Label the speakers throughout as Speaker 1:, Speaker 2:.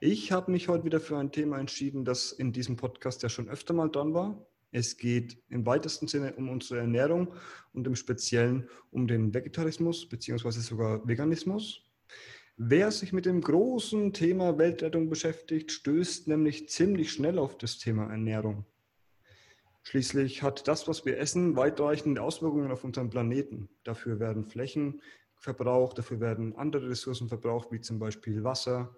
Speaker 1: Ich habe mich heute wieder für ein Thema entschieden, das in diesem Podcast ja schon öfter mal dran war. Es geht im weitesten Sinne um unsere Ernährung und im Speziellen um den Vegetarismus bzw. sogar Veganismus. Wer sich mit dem großen Thema Weltrettung beschäftigt, stößt nämlich ziemlich schnell auf das Thema Ernährung. Schließlich hat das, was wir essen, weitreichende Auswirkungen auf unseren Planeten. Dafür werden Flächen verbraucht, dafür werden andere Ressourcen verbraucht, wie zum Beispiel Wasser,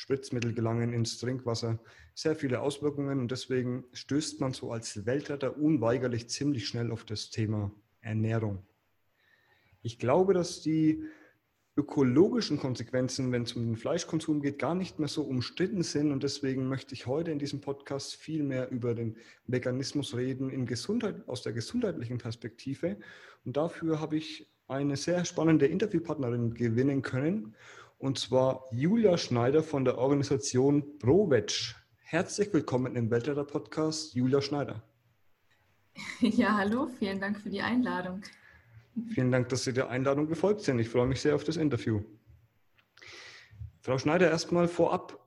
Speaker 1: Spritzmittel gelangen ins Trinkwasser, sehr viele Auswirkungen und deswegen stößt man so als Weltretter unweigerlich ziemlich schnell auf das Thema Ernährung. Ich glaube, dass die ökologischen Konsequenzen, wenn es um den Fleischkonsum geht, gar nicht mehr so umstritten sind. Und deswegen möchte ich heute in diesem Podcast viel mehr über den Veganismus reden in Gesundheit, aus der gesundheitlichen Perspektive. Und dafür habe ich eine sehr spannende Interviewpartnerin gewinnen können. Und zwar Julia Schneider von der Organisation ProVeg. Herzlich willkommen im Weltretter Podcast, Julia Schneider.
Speaker 2: Ja, hallo, vielen Dank für die Einladung.
Speaker 1: Vielen Dank, dass Sie der Einladung gefolgt sind. Ich freue mich sehr auf das Interview. Frau Schneider, erstmal vorab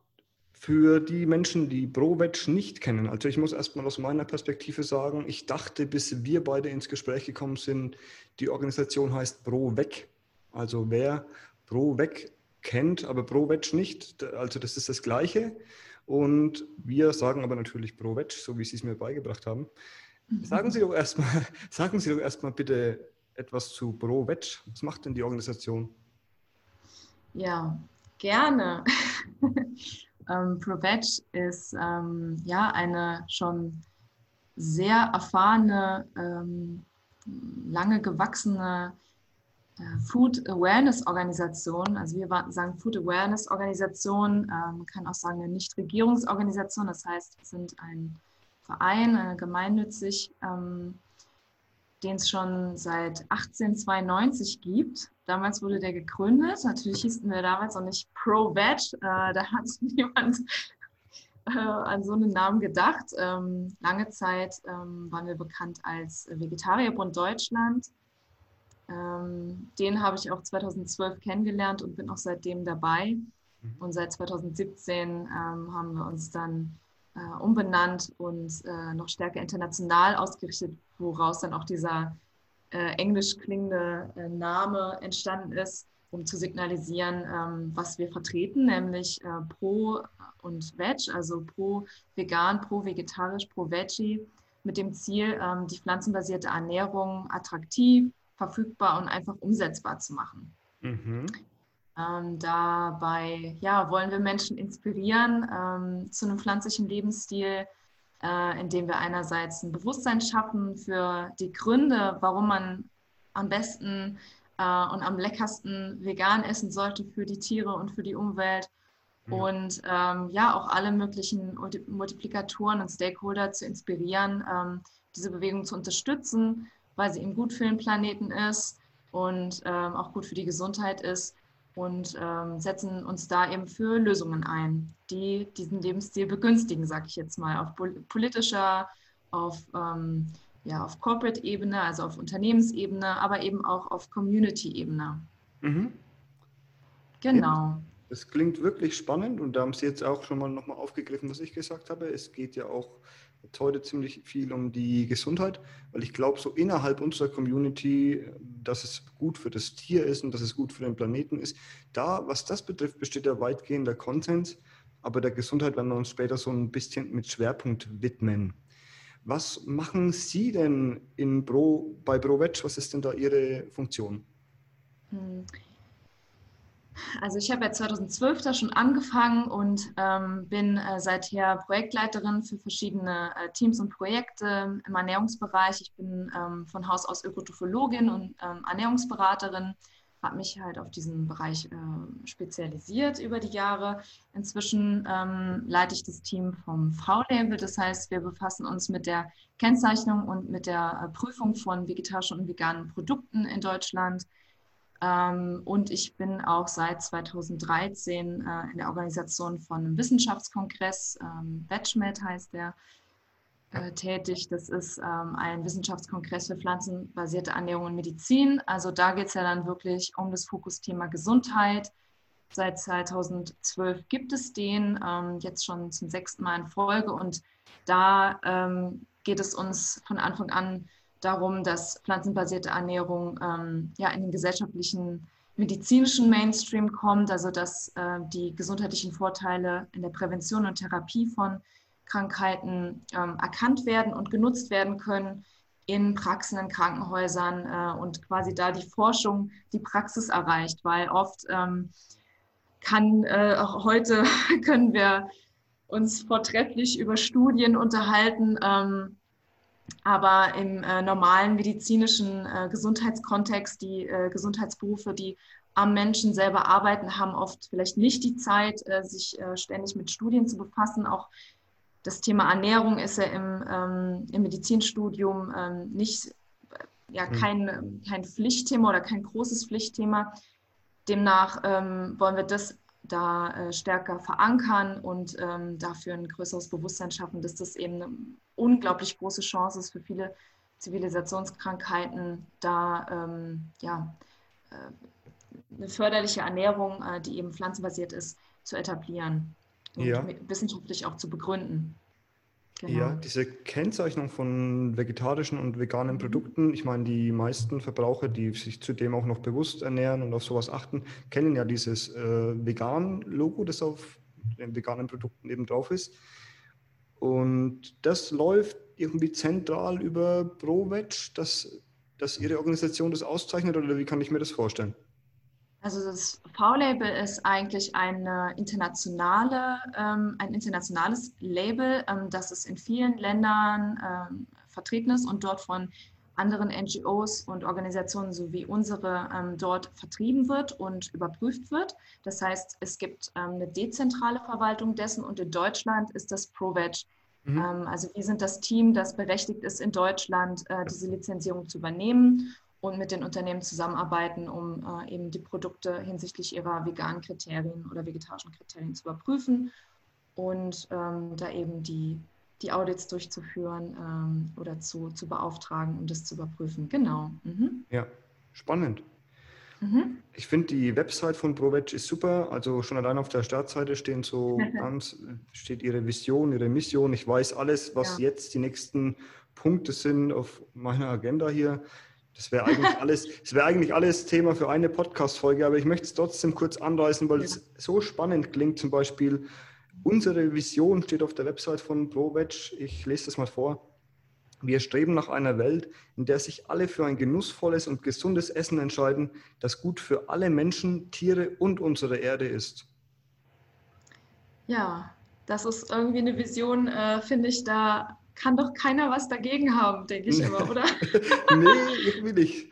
Speaker 1: für die Menschen, die ProVeg nicht kennen. Also ich muss erstmal aus meiner Perspektive sagen, ich dachte, bis wir beide ins Gespräch gekommen sind, die Organisation heißt ProVeg. Also wer ProVeg kennt, aber ProVeg nicht. Also das ist das Gleiche. Und wir sagen aber natürlich ProVeg, so wie Sie es mir beigebracht haben. Mhm. Sagen Sie doch erstmal, sagen Sie doch erstmal bitte etwas zu ProVeg. Was macht denn die Organisation?
Speaker 2: Ja, gerne. ähm, ProVeg ist ähm, ja eine schon sehr erfahrene, ähm, lange gewachsene Food Awareness Organisation, also wir sagen Food Awareness Organisation, man ähm, kann auch sagen eine Nichtregierungsorganisation, das heißt, wir sind ein Verein, eine gemeinnützig, ähm, den es schon seit 1892 gibt. Damals wurde der gegründet. Natürlich hießen wir damals noch nicht Pro-Veg. Äh, da hat niemand äh, an so einen Namen gedacht. Ähm, lange Zeit waren wir bekannt als Vegetarierbund Deutschland. Ähm, den habe ich auch 2012 kennengelernt und bin auch seitdem dabei. Mhm. Und seit 2017 ähm, haben wir uns dann äh, umbenannt und äh, noch stärker international ausgerichtet, woraus dann auch dieser äh, englisch klingende äh, Name entstanden ist, um zu signalisieren, ähm, was wir vertreten, nämlich äh, pro und veg, also pro vegan, pro vegetarisch, pro veggie, mit dem Ziel, ähm, die pflanzenbasierte Ernährung attraktiv, verfügbar und einfach umsetzbar zu machen. Mhm. Ähm, dabei ja, wollen wir Menschen inspirieren ähm, zu einem pflanzlichen Lebensstil, äh, indem wir einerseits ein Bewusstsein schaffen für die Gründe, warum man am besten äh, und am leckersten vegan essen sollte für die Tiere und für die Umwelt. Mhm. Und ähm, ja, auch alle möglichen Multiplikatoren und Stakeholder zu inspirieren, ähm, diese Bewegung zu unterstützen weil sie eben gut für den Planeten ist und ähm, auch gut für die Gesundheit ist und ähm, setzen uns da eben für Lösungen ein, die diesen Lebensstil begünstigen, sage ich jetzt mal, auf politischer, auf, ähm, ja, auf Corporate-Ebene, also auf Unternehmensebene, aber eben auch auf Community-Ebene. Mhm.
Speaker 1: Genau. Das klingt wirklich spannend und da haben Sie jetzt auch schon mal nochmal aufgegriffen, was ich gesagt habe. Es geht ja auch jetzt heute ziemlich viel um die Gesundheit, weil ich glaube, so innerhalb unserer Community, dass es gut für das Tier ist und dass es gut für den Planeten ist. Da, was das betrifft, besteht ja weitgehender Konsens, aber der Gesundheit werden wir uns später so ein bisschen mit Schwerpunkt widmen. Was machen Sie denn in Pro, bei ProVeg? Was ist denn da Ihre Funktion?
Speaker 2: Hm. Also ich habe ja 2012 da schon angefangen und ähm, bin äh, seither Projektleiterin für verschiedene äh, Teams und Projekte im Ernährungsbereich. Ich bin ähm, von Haus aus Ökotrophologin und ähm, Ernährungsberaterin habe mich halt auf diesen Bereich äh, spezialisiert über die Jahre. Inzwischen ähm, leite ich das Team vom V-Label. Das heißt, wir befassen uns mit der Kennzeichnung und mit der äh, Prüfung von vegetarischen und veganen Produkten in Deutschland. Ähm, und ich bin auch seit 2013 äh, in der Organisation von einem Wissenschaftskongress, ähm, BatchMed heißt der, äh, tätig. Das ist ähm, ein Wissenschaftskongress für pflanzenbasierte Ernährung und Medizin. Also da geht es ja dann wirklich um das Fokusthema Gesundheit. Seit 2012 gibt es den, ähm, jetzt schon zum sechsten Mal in Folge. Und da geht es uns von Anfang an darum, dass pflanzenbasierte Ernährung ähm, ja in den gesellschaftlichen medizinischen Mainstream kommt, also dass äh, die gesundheitlichen Vorteile in der Prävention und Therapie von Krankheiten ähm, erkannt werden und genutzt werden können in Praxen, in Krankenhäusern äh, und quasi da die Forschung die Praxis erreicht, weil oft ähm, kann äh, auch heute können wir uns vortrefflich über Studien unterhalten, ähm, aber im äh, normalen medizinischen äh, Gesundheitskontext, die äh, Gesundheitsberufe, die am Menschen selber arbeiten, haben oft vielleicht nicht die Zeit, äh, sich äh, ständig mit Studien zu befassen. Auch das Thema Ernährung ist ja im, ähm, im Medizinstudium ähm, nicht, äh, ja, hm. kein, kein Pflichtthema oder kein großes Pflichtthema. Demnach ähm, wollen wir das da stärker verankern und ähm, dafür ein größeres Bewusstsein schaffen, dass das eben unglaublich große Chance ist für viele Zivilisationskrankheiten, da ähm, ja, äh, eine förderliche Ernährung, äh, die eben pflanzenbasiert ist, zu etablieren und ja. wissenschaftlich auch zu begründen.
Speaker 1: Genau. Ja, diese Kennzeichnung von vegetarischen und veganen mhm. Produkten, ich meine, die meisten Verbraucher, die sich zudem auch noch bewusst ernähren und auf sowas achten, kennen ja dieses äh, Vegan-Logo, das auf den veganen Produkten eben drauf ist. Und das läuft irgendwie zentral über ProVeg, dass, dass Ihre Organisation das auszeichnet oder wie kann ich mir das vorstellen?
Speaker 2: Also das V-Label ist eigentlich eine internationale, ähm, ein internationales Label, ähm, das es in vielen Ländern ähm, vertreten ist und dort von anderen NGOs und Organisationen sowie unsere ähm, dort vertrieben wird und überprüft wird. Das heißt, es gibt ähm, eine dezentrale Verwaltung dessen und in Deutschland ist das ProVeg. Mhm. Ähm, also wir sind das Team, das berechtigt ist, in Deutschland äh, diese Lizenzierung zu übernehmen und mit den Unternehmen zusammenarbeiten, um äh, eben die Produkte hinsichtlich ihrer veganen Kriterien oder vegetarischen Kriterien zu überprüfen und ähm, da eben die, die Audits durchzuführen ähm, oder zu, zu beauftragen, um das zu überprüfen. Genau.
Speaker 1: Mhm. Ja, spannend. Mhm. Ich finde die Website von ProVeg ist super. Also schon allein auf der Startseite stehen so ganz, steht ihre Vision, ihre Mission. Ich weiß alles, was ja. jetzt die nächsten Punkte sind auf meiner Agenda hier. Das wäre eigentlich alles, das wäre eigentlich alles Thema für eine Podcast-Folge, aber ich möchte es trotzdem kurz anreißen, weil ja. es so spannend klingt. Zum Beispiel, unsere Vision steht auf der Website von ProVeg. Ich lese das mal vor. Wir streben nach einer Welt, in der sich alle für ein genussvolles und gesundes Essen entscheiden, das gut für alle Menschen, Tiere und unsere Erde ist.
Speaker 2: Ja, das ist irgendwie eine Vision, äh, finde ich, da kann doch keiner was dagegen haben, denke ich immer, oder?
Speaker 1: nee, irgendwie nicht.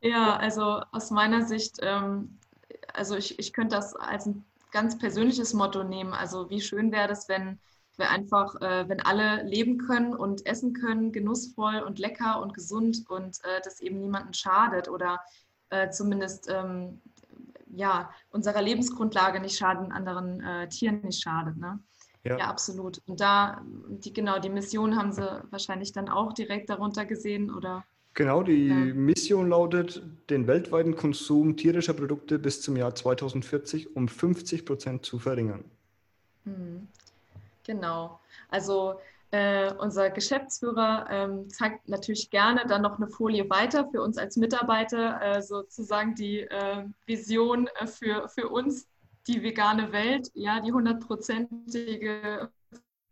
Speaker 2: Ja, also aus meiner Sicht, ähm, also ich, ich könnte das als ein ganz persönliches Motto nehmen. Also wie schön wäre das, wenn wir einfach, äh, wenn alle leben können und essen können, genussvoll und lecker und gesund und äh, das eben niemandem schadet oder äh, zumindest ähm, ja, unserer Lebensgrundlage nicht schaden, anderen äh, Tieren nicht schadet. Ne? Ja. ja. absolut. Und da, die, genau, die Mission haben sie wahrscheinlich dann auch direkt darunter gesehen, oder?
Speaker 1: Genau, die. Mission lautet, den weltweiten Konsum tierischer Produkte bis zum Jahr 2040 um 50 Prozent zu verringern.
Speaker 2: Hm. Genau. Also äh, unser Geschäftsführer ähm, zeigt natürlich gerne dann noch eine Folie weiter für uns als Mitarbeiter, äh, sozusagen die äh, Vision für, für uns die vegane Welt, ja, die hundertprozentige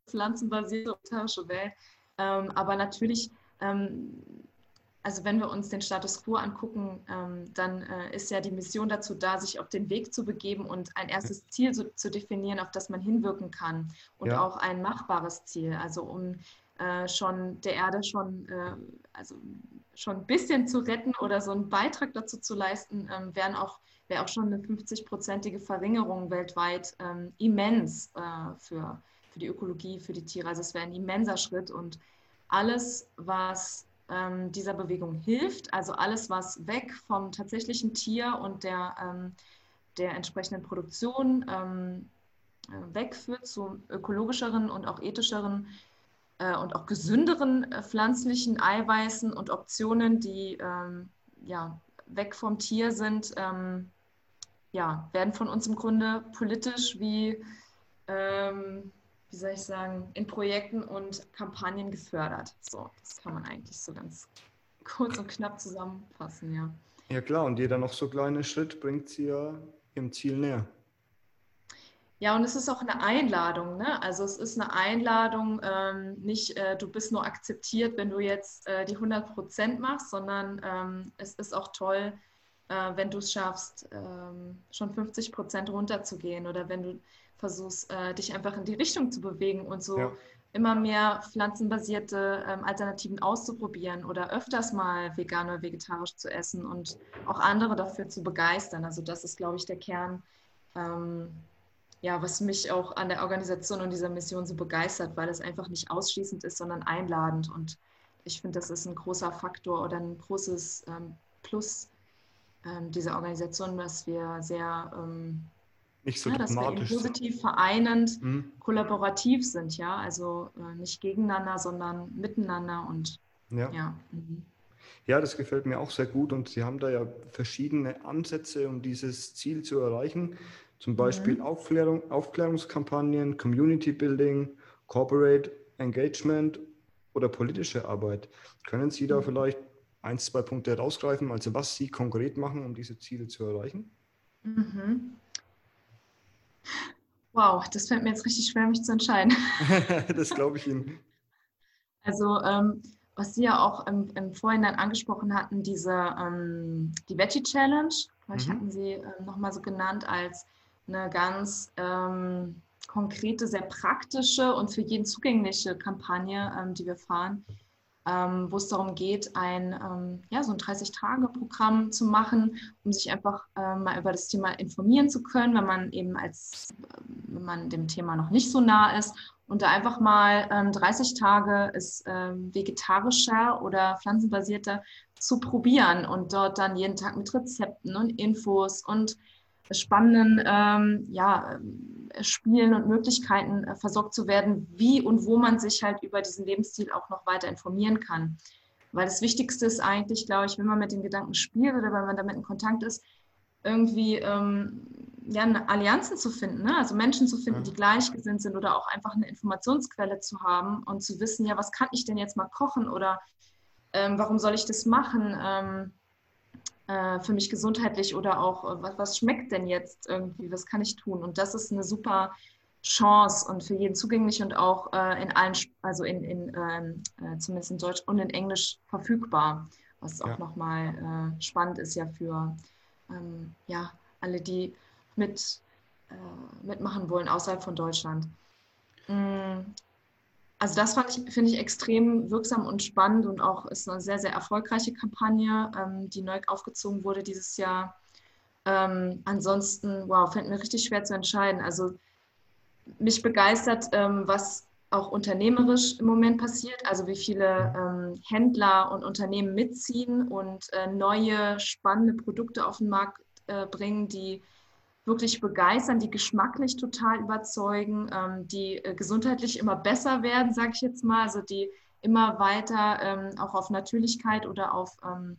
Speaker 2: pflanzenbasierte vegetarische Welt. Ähm, aber natürlich, ähm, also wenn wir uns den Status quo angucken, ähm, dann äh, ist ja die Mission dazu da, sich auf den Weg zu begeben und ein erstes Ziel so, zu definieren, auf das man hinwirken kann und ja. auch ein machbares Ziel. Also um äh, schon der Erde schon, äh, also schon ein bisschen zu retten oder so einen Beitrag dazu zu leisten, ähm, wären auch, wäre auch schon eine 50-prozentige Verringerung weltweit ähm, immens äh, für, für die Ökologie, für die Tiere. Also es wäre ein immenser Schritt und alles, was ähm, dieser Bewegung hilft, also alles, was weg vom tatsächlichen Tier und der, ähm, der entsprechenden Produktion ähm, äh, wegführt zu ökologischeren und auch ethischeren äh, und auch gesünderen äh, pflanzlichen Eiweißen und Optionen, die ähm, ja, weg vom Tier sind, ähm, ja, werden von uns im Grunde politisch wie, ähm, wie soll ich sagen, in Projekten und Kampagnen gefördert. So, das kann man eigentlich so ganz kurz und knapp zusammenfassen, ja.
Speaker 1: Ja klar, und jeder noch so kleine Schritt bringt sie ja im Ziel näher.
Speaker 2: Ja, und es ist auch eine Einladung. Ne? Also es ist eine Einladung, ähm, nicht äh, du bist nur akzeptiert, wenn du jetzt äh, die 100 Prozent machst, sondern ähm, es ist auch toll, äh, wenn du es schaffst, ähm, schon 50 Prozent runterzugehen oder wenn du versuchst, äh, dich einfach in die Richtung zu bewegen und so ja. immer mehr pflanzenbasierte ähm, Alternativen auszuprobieren oder öfters mal vegan oder vegetarisch zu essen und auch andere dafür zu begeistern. Also das ist, glaube ich, der Kern ähm, ja, was mich auch an der Organisation und dieser Mission so begeistert, weil es einfach nicht ausschließend ist, sondern einladend. Und ich finde, das ist ein großer Faktor oder ein großes ähm, Plus ähm, dieser Organisation, dass wir sehr ähm,
Speaker 1: nicht so
Speaker 2: ja, dass wir positiv vereinend, mhm. kollaborativ sind, ja, also äh, nicht gegeneinander, sondern miteinander und
Speaker 1: ja. Ja. Mhm. ja, das gefällt mir auch sehr gut und Sie haben da ja verschiedene Ansätze, um dieses Ziel zu erreichen. Zum Beispiel mhm. Aufklärung, Aufklärungskampagnen, Community Building, Corporate Engagement oder politische Arbeit. Können Sie da mhm. vielleicht ein, zwei Punkte herausgreifen, also was Sie konkret machen, um diese Ziele zu erreichen?
Speaker 2: Mhm. Wow, das fällt mir jetzt richtig schwer, mich zu entscheiden.
Speaker 1: das glaube ich Ihnen.
Speaker 2: Also, ähm, was Sie ja auch im, im Vorhinein angesprochen hatten, diese ähm, die Veggie Challenge, vielleicht mhm. hatten Sie äh, nochmal so genannt als eine ganz ähm, konkrete, sehr praktische und für jeden zugängliche Kampagne, ähm, die wir fahren, ähm, wo es darum geht, ein, ähm, ja, so ein 30-Tage-Programm zu machen, um sich einfach ähm, mal über das Thema informieren zu können, wenn man eben als, wenn man dem Thema noch nicht so nah ist. Und da einfach mal 30 ähm, Tage es vegetarischer oder pflanzenbasierter zu probieren und dort dann jeden Tag mit Rezepten und Infos und spannenden ähm, ja, äh, Spielen und Möglichkeiten äh, versorgt zu werden, wie und wo man sich halt über diesen Lebensstil auch noch weiter informieren kann. Weil das Wichtigste ist eigentlich, glaube ich, wenn man mit den Gedanken spielt oder wenn man damit in Kontakt ist, irgendwie ähm, ja, Allianzen zu finden, ne? also Menschen zu finden, die gleichgesinnt sind oder auch einfach eine Informationsquelle zu haben und zu wissen, ja, was kann ich denn jetzt mal kochen oder ähm, warum soll ich das machen? Ähm, äh, für mich gesundheitlich oder auch, äh, was, was schmeckt denn jetzt irgendwie, was kann ich tun? Und das ist eine super Chance und für jeden zugänglich und auch äh, in allen, also in, in ähm, äh, zumindest in Deutsch und in Englisch verfügbar, was auch ja. nochmal äh, spannend ist ja für ähm, ja, alle, die mit, mitmachen wollen außerhalb von Deutschland. Mm, also das finde ich extrem wirksam und spannend und auch ist eine sehr, sehr erfolgreiche Kampagne, ähm, die neu aufgezogen wurde dieses Jahr. Ähm, ansonsten, wow, fällt mir richtig schwer zu entscheiden. Also mich begeistert, ähm, was auch unternehmerisch im Moment passiert, also wie viele ähm, Händler und Unternehmen mitziehen und äh, neue spannende Produkte auf den Markt äh, bringen, die wirklich begeistern, die geschmacklich total überzeugen, ähm, die äh, gesundheitlich immer besser werden, sage ich jetzt mal, also die immer weiter ähm, auch auf Natürlichkeit oder auf ähm,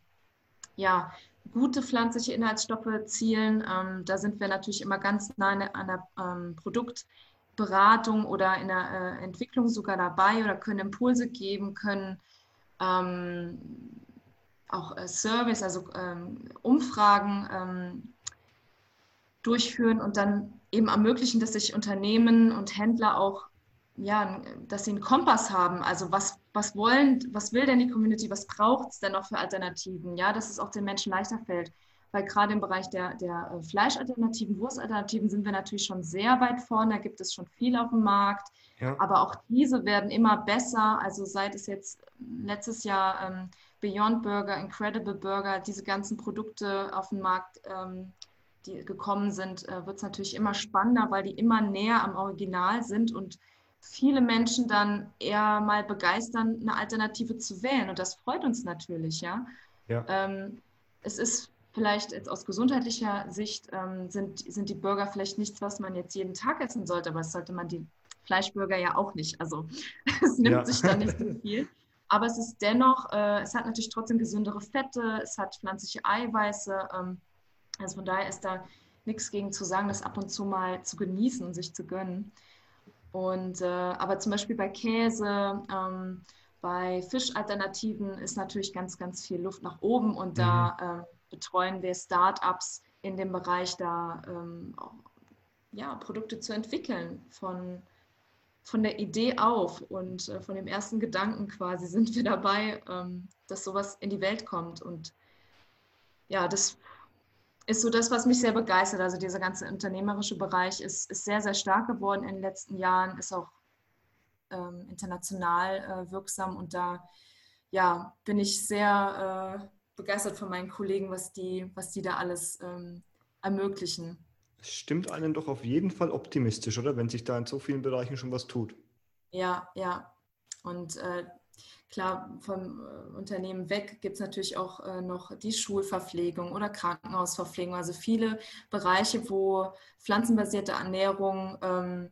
Speaker 2: ja, gute pflanzliche Inhaltsstoffe zielen. Ähm, da sind wir natürlich immer ganz nah an der, an der ähm, Produktberatung oder in der äh, Entwicklung sogar dabei oder können Impulse geben, können ähm, auch äh, Service, also Umfragen durchführen und dann eben ermöglichen, dass sich Unternehmen und Händler auch, ja, dass sie einen Kompass haben. Also was, was wollen, was will denn die Community, was braucht es denn noch für Alternativen? Ja, dass es auch den Menschen leichter fällt. weil gerade im Bereich der, der äh, Fleischalternativen, Wurstalternativen sind wir natürlich schon sehr weit vorne. Da gibt es schon viel auf dem Markt. Ja. Aber auch diese werden immer besser. Also seit es jetzt letztes Jahr ähm, Beyond Burger, Incredible Burger, diese ganzen Produkte auf den Markt ähm, die gekommen sind, äh, wird es natürlich immer spannender, weil die immer näher am Original sind und viele Menschen dann eher mal begeistern, eine Alternative zu wählen. Und das freut uns natürlich, ja. ja. Ähm, es ist vielleicht jetzt aus gesundheitlicher Sicht ähm, sind, sind die Burger vielleicht nichts, was man jetzt jeden Tag essen sollte, aber das sollte man die Fleischburger ja auch nicht. Also es nimmt ja. sich da nicht so viel. Aber es ist dennoch, äh, es hat natürlich trotzdem gesündere Fette, es hat pflanzliche Eiweiße. Ähm, also von daher ist da nichts gegen zu sagen, das ab und zu mal zu genießen und sich zu gönnen. Und, äh, aber zum Beispiel bei Käse, ähm, bei Fischalternativen ist natürlich ganz, ganz viel Luft nach oben und mhm. da äh, betreuen wir Startups in dem Bereich, da ähm, ja, Produkte zu entwickeln von, von der Idee auf und äh, von dem ersten Gedanken quasi sind wir dabei, ähm, dass sowas in die Welt kommt. Und ja, das ist so das, was mich sehr begeistert. Also dieser ganze unternehmerische Bereich ist, ist sehr, sehr stark geworden in den letzten Jahren, ist auch ähm, international äh, wirksam und da ja, bin ich sehr äh, begeistert von meinen Kollegen, was die, was die da alles ähm, ermöglichen.
Speaker 1: Es stimmt einen doch auf jeden Fall optimistisch, oder? Wenn sich da in so vielen Bereichen schon was tut.
Speaker 2: Ja, ja. Und äh, Klar, vom äh, Unternehmen weg gibt es natürlich auch äh, noch die Schulverpflegung oder Krankenhausverpflegung, also viele Bereiche, wo pflanzenbasierte Ernährung ähm,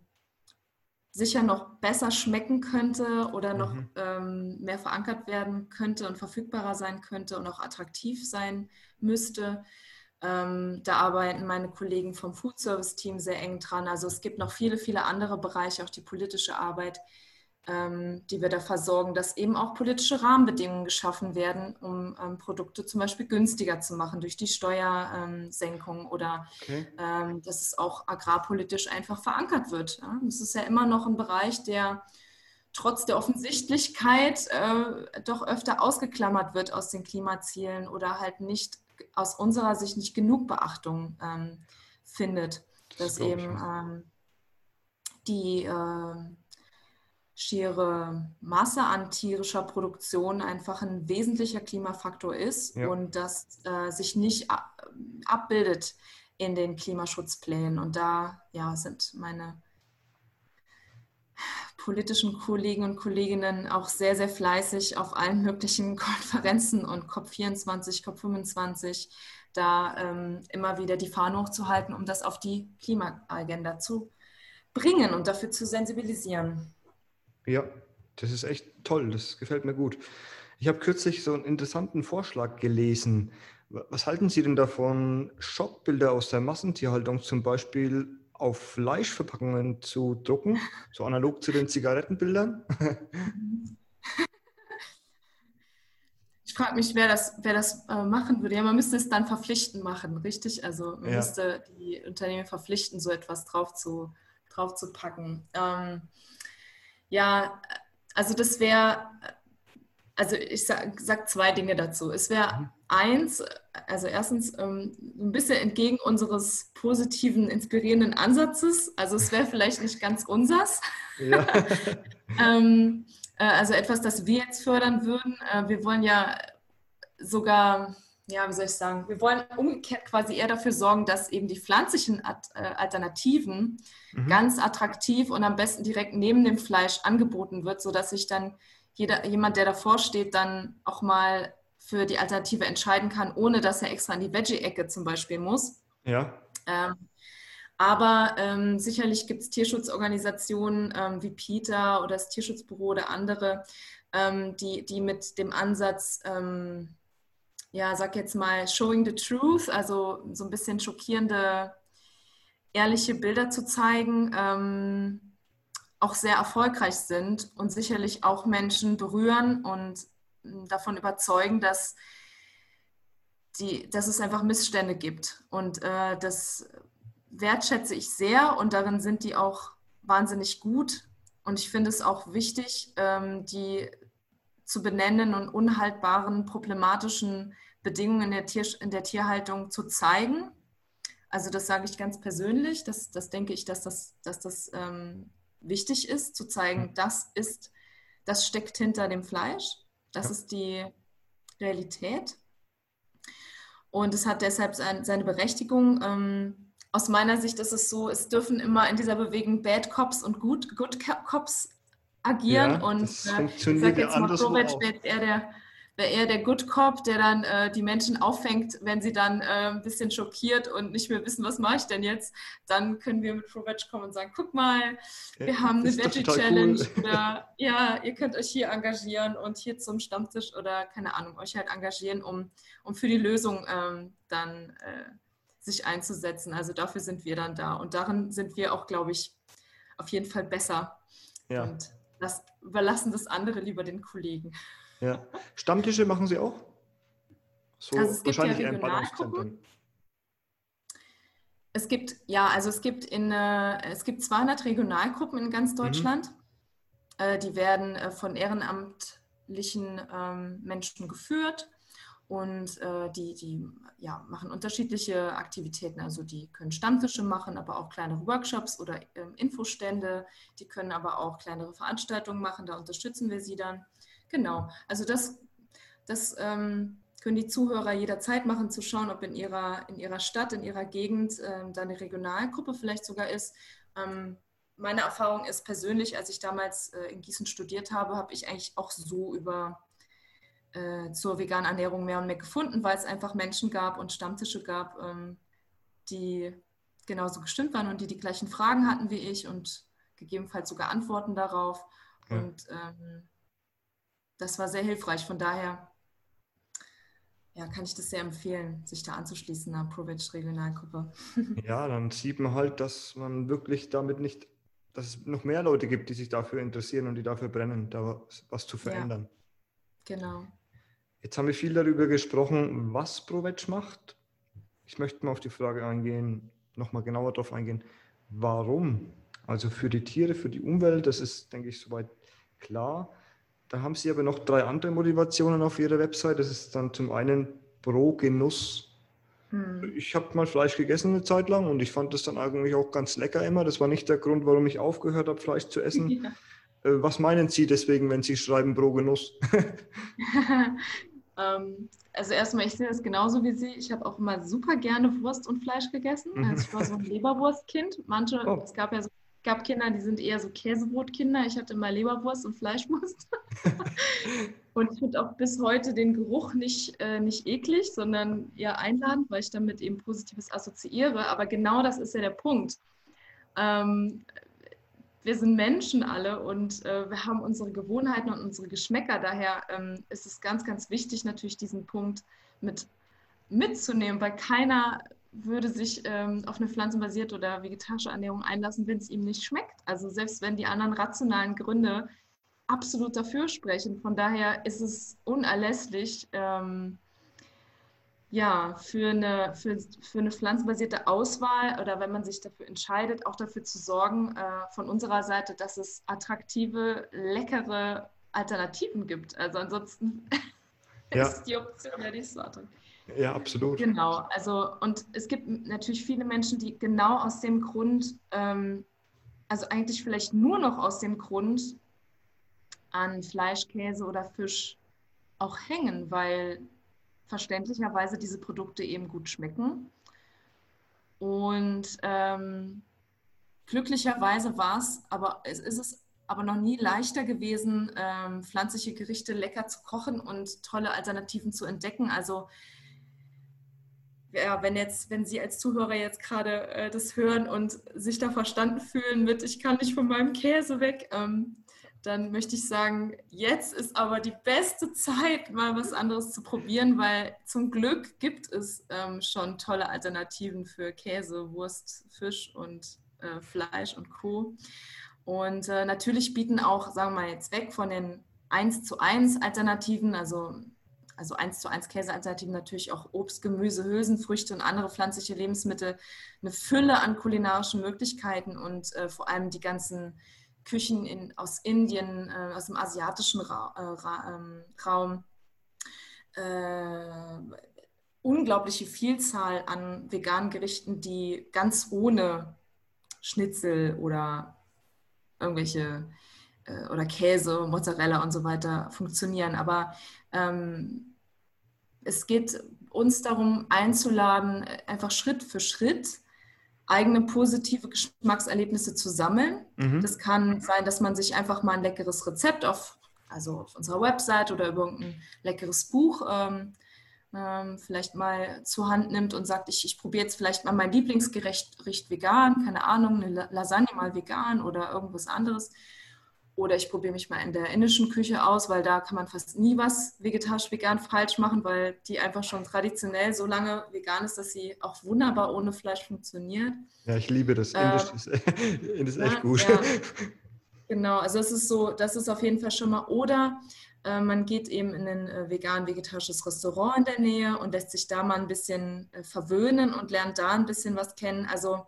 Speaker 2: sicher noch besser schmecken könnte oder noch mhm. ähm, mehr verankert werden könnte und verfügbarer sein könnte und auch attraktiv sein müsste. Ähm, da arbeiten meine Kollegen vom Food Service Team sehr eng dran. Also es gibt noch viele, viele andere Bereiche, auch die politische Arbeit, die wir da versorgen, dass eben auch politische Rahmenbedingungen geschaffen werden, um ähm, Produkte zum Beispiel günstiger zu machen durch die Steuersenkung ähm, oder okay. ähm, dass es auch agrarpolitisch einfach verankert wird. Ja? Das ist ja immer noch ein Bereich, der trotz der Offensichtlichkeit äh, doch öfter ausgeklammert wird aus den Klimazielen oder halt nicht aus unserer Sicht nicht genug Beachtung ähm, findet, das dass eben ähm, die äh, schiere Masse an tierischer Produktion einfach ein wesentlicher Klimafaktor ist ja. und das äh, sich nicht abbildet in den Klimaschutzplänen. Und da ja, sind meine politischen Kollegen und Kolleginnen auch sehr, sehr fleißig auf allen möglichen Konferenzen und COP24, COP25 da ähm, immer wieder die Fahne hochzuhalten, um das auf die Klimaagenda zu bringen und dafür zu sensibilisieren.
Speaker 1: Ja, das ist echt toll, das gefällt mir gut. Ich habe kürzlich so einen interessanten Vorschlag gelesen. Was halten Sie denn davon, Schockbilder aus der Massentierhaltung zum Beispiel auf Fleischverpackungen zu drucken, so analog zu den Zigarettenbildern?
Speaker 2: Ich frage mich, wer das, wer das äh, machen würde. Ja, man müsste es dann verpflichtend machen, richtig? Also man ja. müsste die Unternehmen verpflichten, so etwas drauf zu, drauf zu packen. Ähm, ja, also das wäre, also ich sage sag zwei Dinge dazu. Es wäre mhm. eins, also erstens ähm, ein bisschen entgegen unseres positiven, inspirierenden Ansatzes. Also es wäre vielleicht nicht ganz unsers. Ja. ähm, äh, also etwas, das wir jetzt fördern würden. Äh, wir wollen ja sogar ja, wie soll ich sagen, wir wollen umgekehrt quasi eher dafür sorgen, dass eben die pflanzlichen äh, Alternativen mhm. ganz attraktiv und am besten direkt neben dem Fleisch angeboten wird, sodass sich dann jeder, jemand, der davor steht, dann auch mal für die Alternative entscheiden kann, ohne dass er extra in die Veggie-Ecke zum Beispiel muss.
Speaker 1: Ja.
Speaker 2: Ähm, aber ähm, sicherlich gibt es Tierschutzorganisationen ähm, wie PETA oder das Tierschutzbüro oder andere, ähm, die, die mit dem Ansatz ähm, ja, sag jetzt mal, showing the truth, also so ein bisschen schockierende, ehrliche Bilder zu zeigen, ähm, auch sehr erfolgreich sind und sicherlich auch Menschen berühren und hm, davon überzeugen, dass, die, dass es einfach Missstände gibt. Und äh, das wertschätze ich sehr und darin sind die auch wahnsinnig gut. Und ich finde es auch wichtig, ähm, die zu benennen und unhaltbaren, problematischen Bedingungen in der, Tier, in der Tierhaltung zu zeigen. Also das sage ich ganz persönlich, das, das denke ich, dass das, dass das ähm, wichtig ist, zu zeigen, das ist, das steckt hinter dem Fleisch, das ja. ist die Realität. Und es hat deshalb seine Berechtigung. Ähm, aus meiner Sicht ist es so, es dürfen immer in dieser Bewegung Bad Cops und Good, Good Cops agieren.
Speaker 1: Ja,
Speaker 2: und
Speaker 1: das äh, ich sage jetzt mal, Kovac
Speaker 2: wäre eher der, wär eher der Good Cop, der dann äh, die Menschen auffängt, wenn sie dann äh, ein bisschen schockiert und nicht mehr wissen, was mache ich denn jetzt. Dann können wir mit ProVeg kommen und sagen, guck mal, wir ja, haben eine Veggie-Challenge cool. oder ja, ihr könnt euch hier engagieren und hier zum Stammtisch oder keine Ahnung, euch halt engagieren, um, um für die Lösung ähm, dann äh, sich einzusetzen. Also dafür sind wir dann da. Und darin sind wir auch, glaube ich, auf jeden Fall besser. Ja. Und das überlassen das andere lieber den Kollegen.
Speaker 1: Ja. Stammtische machen Sie auch?
Speaker 2: So also es gibt wahrscheinlich ja Regionalgruppen. Es gibt, ja, also es gibt in, äh, es gibt 200 Regionalgruppen in ganz mhm. Deutschland. Mhm. Äh, die werden äh, von ehrenamtlichen ähm, Menschen geführt und äh, die, die ja, machen unterschiedliche Aktivitäten. Also die können Stammtische machen, aber auch kleinere Workshops oder ähm, Infostände. Die können aber auch kleinere Veranstaltungen machen. Da unterstützen wir sie dann. Genau. Also das, das ähm, können die Zuhörer jederzeit machen, zu schauen, ob in ihrer, in ihrer Stadt, in ihrer Gegend ähm, da eine Regionalgruppe vielleicht sogar ist. Ähm, meine Erfahrung ist persönlich, als ich damals äh, in Gießen studiert habe, habe ich eigentlich auch so über äh, zur veganen Ernährung mehr und mehr gefunden, weil es einfach Menschen gab und Stammtische gab, ähm, die genauso gestimmt waren und die die gleichen Fragen hatten wie ich und gegebenenfalls sogar Antworten darauf. Ja. Und ähm, das war sehr hilfreich. Von daher ja, kann ich das sehr empfehlen, sich da anzuschließen, einer ProVeg Regionalgruppe.
Speaker 1: Ja, dann sieht man halt, dass man wirklich damit nicht, dass es noch mehr Leute gibt, die sich dafür interessieren und die dafür brennen, da was zu verändern.
Speaker 2: Ja, genau.
Speaker 1: Jetzt haben wir viel darüber gesprochen, was ProVeg macht. Ich möchte mal auf die Frage eingehen, nochmal genauer darauf eingehen, warum? Also für die Tiere, für die Umwelt, das ist, denke ich, soweit klar. Da haben Sie aber noch drei andere Motivationen auf Ihrer Website. Das ist dann zum einen pro Genuss. Hm. Ich habe mal Fleisch gegessen eine Zeit lang und ich fand das dann eigentlich auch ganz lecker immer. Das war nicht der Grund, warum ich aufgehört habe, Fleisch zu essen. Ja. Äh, was meinen Sie deswegen, wenn Sie schreiben pro Genuss?
Speaker 2: Ähm, also erstmal, ich sehe das genauso wie Sie. Ich habe auch immer super gerne Wurst und Fleisch gegessen. Mhm. Also ich war so ein Leberwurstkind. Manche, oh. es gab ja so gab Kinder, die sind eher so Käsebrotkinder. Ich hatte immer Leberwurst und Fleischwurst. und ich finde auch bis heute den Geruch nicht, äh, nicht eklig, sondern eher einladend, weil ich damit eben Positives assoziiere. Aber genau das ist ja der Punkt. Ähm, wir sind Menschen alle und äh, wir haben unsere Gewohnheiten und unsere Geschmäcker. Daher ähm, ist es ganz, ganz wichtig, natürlich diesen Punkt mit mitzunehmen, weil keiner würde sich ähm, auf eine pflanzenbasierte oder vegetarische Ernährung einlassen, wenn es ihm nicht schmeckt. Also selbst wenn die anderen rationalen Gründe absolut dafür sprechen. Von daher ist es unerlässlich, ähm, ja, für eine, für, für eine pflanzenbasierte Auswahl oder wenn man sich dafür entscheidet, auch dafür zu sorgen, äh, von unserer Seite, dass es attraktive, leckere Alternativen gibt. Also ansonsten ja. ist die Option ja nicht so attraktiv.
Speaker 1: Ja, absolut.
Speaker 2: Genau, also und es gibt natürlich viele Menschen, die genau aus dem Grund, ähm, also eigentlich vielleicht nur noch aus dem Grund an Fleisch, Käse oder Fisch auch hängen, weil verständlicherweise diese Produkte eben gut schmecken. Und ähm, glücklicherweise war es, aber es ist es aber noch nie leichter gewesen, ähm, pflanzliche Gerichte lecker zu kochen und tolle Alternativen zu entdecken. Also ja, wenn jetzt, wenn Sie als Zuhörer jetzt gerade äh, das hören und sich da verstanden fühlen mit, ich kann nicht von meinem Käse weg, ähm, dann möchte ich sagen, jetzt ist aber die beste Zeit, mal was anderes zu probieren, weil zum Glück gibt es ähm, schon tolle Alternativen für Käse, Wurst, Fisch und äh, Fleisch und Co. Und äh, natürlich bieten auch, sagen wir mal jetzt weg von den 1 zu 1 Alternativen, also, also 1 zu 1 Käsealternativen, natürlich auch Obst, Gemüse, Hülsenfrüchte und andere pflanzliche Lebensmittel, eine Fülle an kulinarischen Möglichkeiten und äh, vor allem die ganzen Küchen in, aus Indien, äh, aus dem asiatischen Ra äh, Ra ähm, Raum. Äh, unglaubliche Vielzahl an veganen Gerichten, die ganz ohne Schnitzel oder irgendwelche äh, oder Käse, Mozzarella und so weiter funktionieren. Aber ähm, es geht uns darum, einzuladen, einfach Schritt für Schritt eigene positive Geschmackserlebnisse zu sammeln. Mhm. Das kann sein, dass man sich einfach mal ein leckeres Rezept auf, also auf unserer Website oder über ein leckeres Buch ähm, ähm, vielleicht mal zur Hand nimmt und sagt, ich, ich probiere jetzt vielleicht mal mein Lieblingsgericht vegan, keine Ahnung, eine Lasagne mal vegan oder irgendwas anderes. Oder ich probiere mich mal in der indischen Küche aus, weil da kann man fast nie was vegetarisch-vegan falsch machen, weil die einfach schon traditionell so lange vegan ist, dass sie auch wunderbar ohne Fleisch funktioniert.
Speaker 1: Ja, ich liebe das. Indisch ähm, ist, ist echt ja, gut.
Speaker 2: Ja. Genau, also es ist so, das ist auf jeden Fall schon mal. Oder äh, man geht eben in ein äh, vegan-vegetarisches Restaurant in der Nähe und lässt sich da mal ein bisschen äh, verwöhnen und lernt da ein bisschen was kennen. Also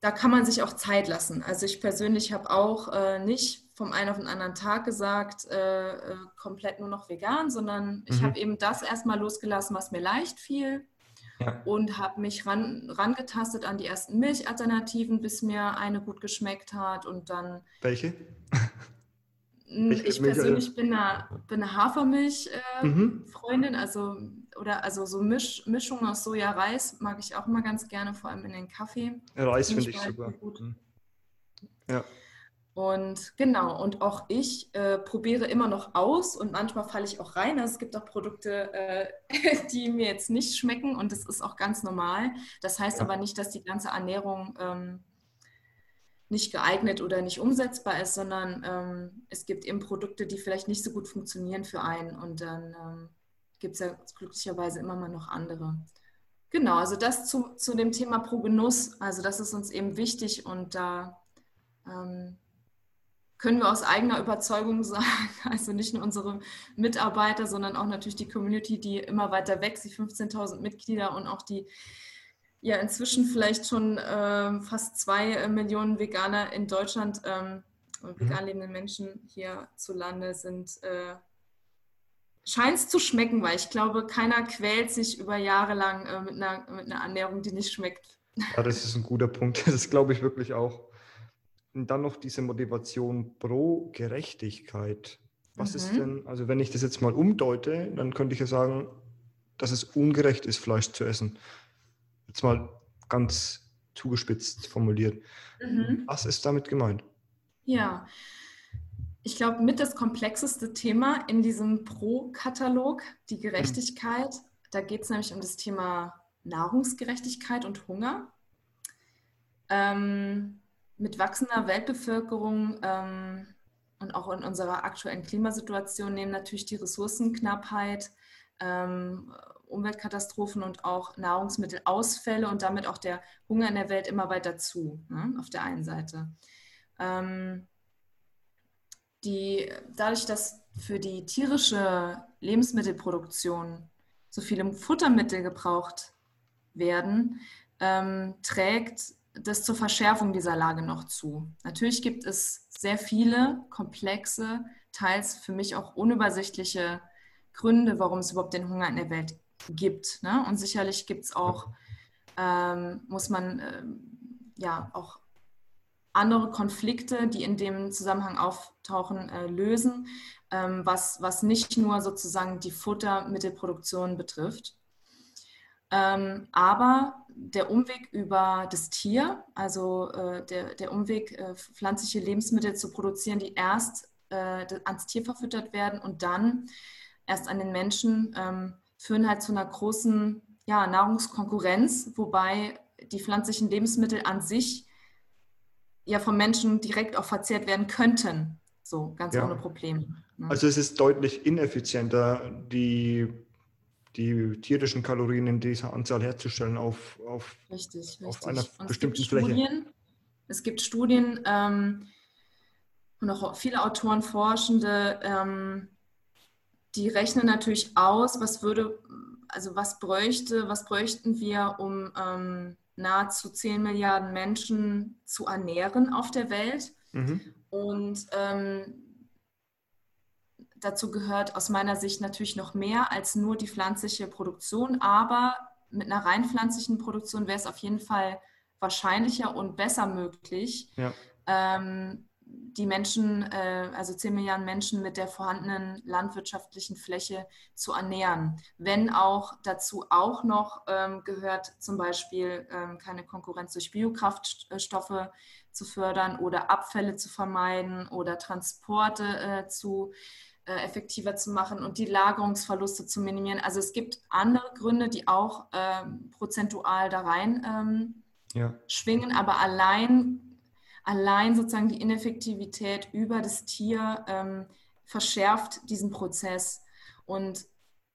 Speaker 2: da kann man sich auch Zeit lassen. Also ich persönlich habe auch äh, nicht vom einen auf den anderen Tag gesagt, äh, äh, komplett nur noch vegan, sondern ich mhm. habe eben das erstmal losgelassen, was mir leicht fiel ja. und habe mich ran, rangetastet an die ersten Milchalternativen, bis mir eine gut geschmeckt hat und dann...
Speaker 1: Welche?
Speaker 2: Ich, ich persönlich bin eine, bin eine Hafermilch-Freundin, äh, mhm. also oder also so Misch, Mischung aus Soja, Reis mag ich auch immer ganz gerne, vor allem in den Kaffee.
Speaker 1: Reis finde ich super. Gut. Mhm.
Speaker 2: Ja. Und genau, und auch ich äh, probiere immer noch aus und manchmal falle ich auch rein. Also es gibt auch Produkte, äh, die mir jetzt nicht schmecken und das ist auch ganz normal. Das heißt ja. aber nicht, dass die ganze Ernährung ähm, nicht geeignet oder nicht umsetzbar ist, sondern ähm, es gibt eben Produkte, die vielleicht nicht so gut funktionieren für einen und dann ähm, gibt es ja glücklicherweise immer mal noch andere. Genau, also das zu, zu dem Thema Pro Genuss, also das ist uns eben wichtig und da ähm, können wir aus eigener Überzeugung sagen, also nicht nur unsere Mitarbeiter, sondern auch natürlich die Community, die immer weiter wächst, die 15.000 Mitglieder und auch die ja inzwischen vielleicht schon äh, fast zwei Millionen Veganer in Deutschland, ähm, mhm. vegan lebende Menschen hierzulande sind, äh, scheint es zu schmecken, weil ich glaube, keiner quält sich über Jahre lang äh, mit, einer, mit einer Ernährung, die nicht schmeckt.
Speaker 1: Ja, das ist ein guter Punkt. Das glaube ich wirklich auch. Und dann noch diese Motivation pro Gerechtigkeit. Was mhm. ist denn, also wenn ich das jetzt mal umdeute, dann könnte ich ja sagen, dass es ungerecht ist, Fleisch zu essen. Jetzt mal ganz zugespitzt formuliert. Mhm. Was ist damit gemeint?
Speaker 2: Ja, ich glaube, mit das komplexeste Thema in diesem Pro-Katalog, die Gerechtigkeit. Mhm. Da geht es nämlich um das Thema Nahrungsgerechtigkeit und Hunger. Ähm, mit wachsender Weltbevölkerung ähm, und auch in unserer aktuellen Klimasituation nehmen natürlich die Ressourcenknappheit, ähm, Umweltkatastrophen und auch Nahrungsmittelausfälle und damit auch der Hunger in der Welt immer weiter zu, ne, auf der einen Seite. Ähm, die, dadurch, dass für die tierische Lebensmittelproduktion so viele Futtermittel gebraucht werden, ähm, trägt das zur Verschärfung dieser Lage noch zu. Natürlich gibt es sehr viele komplexe, teils für mich auch unübersichtliche Gründe, warum es überhaupt den Hunger in der Welt gibt. Ne? Und sicherlich gibt es auch, ähm, muss man ähm, ja auch andere Konflikte, die in dem Zusammenhang auftauchen, äh, lösen, ähm, was, was nicht nur sozusagen die Futtermittelproduktion betrifft. Ähm, aber der Umweg über das Tier, also äh, der, der Umweg, äh, pflanzliche Lebensmittel zu produzieren, die erst äh, ans Tier verfüttert werden und dann erst an den Menschen, ähm, führen halt zu einer großen ja, Nahrungskonkurrenz, wobei die pflanzlichen Lebensmittel an sich ja vom Menschen direkt auch verzehrt werden könnten. So, ganz ja. ohne Problem.
Speaker 1: Ne? Also es ist deutlich ineffizienter, die, die tierischen Kalorien in dieser Anzahl herzustellen auf, auf,
Speaker 2: richtig,
Speaker 1: auf
Speaker 2: richtig.
Speaker 1: einer
Speaker 2: und
Speaker 1: bestimmten
Speaker 2: es
Speaker 1: Fläche.
Speaker 2: Studien, es gibt Studien ähm, und auch viele Autoren, Forschende, ähm, die rechnen natürlich aus, was würde, also was bräuchte, was bräuchten wir, um ähm, nahezu 10 Milliarden Menschen zu ernähren auf der Welt. Mhm. Und ähm, dazu gehört aus meiner Sicht natürlich noch mehr als nur die pflanzliche Produktion, aber mit einer rein pflanzlichen Produktion wäre es auf jeden Fall wahrscheinlicher und besser möglich, ja. ähm, die Menschen, äh, also 10 Milliarden Menschen mit der vorhandenen landwirtschaftlichen Fläche zu ernähren. Wenn auch dazu auch noch ähm, gehört, zum Beispiel ähm, keine Konkurrenz durch Biokraftstoffe zu fördern oder Abfälle zu vermeiden oder Transporte äh, zu äh, effektiver zu machen und die Lagerungsverluste zu minimieren. Also es gibt andere Gründe, die auch ähm, prozentual da rein ja. schwingen, aber allein allein sozusagen die Ineffektivität über das Tier ähm, verschärft diesen Prozess. Und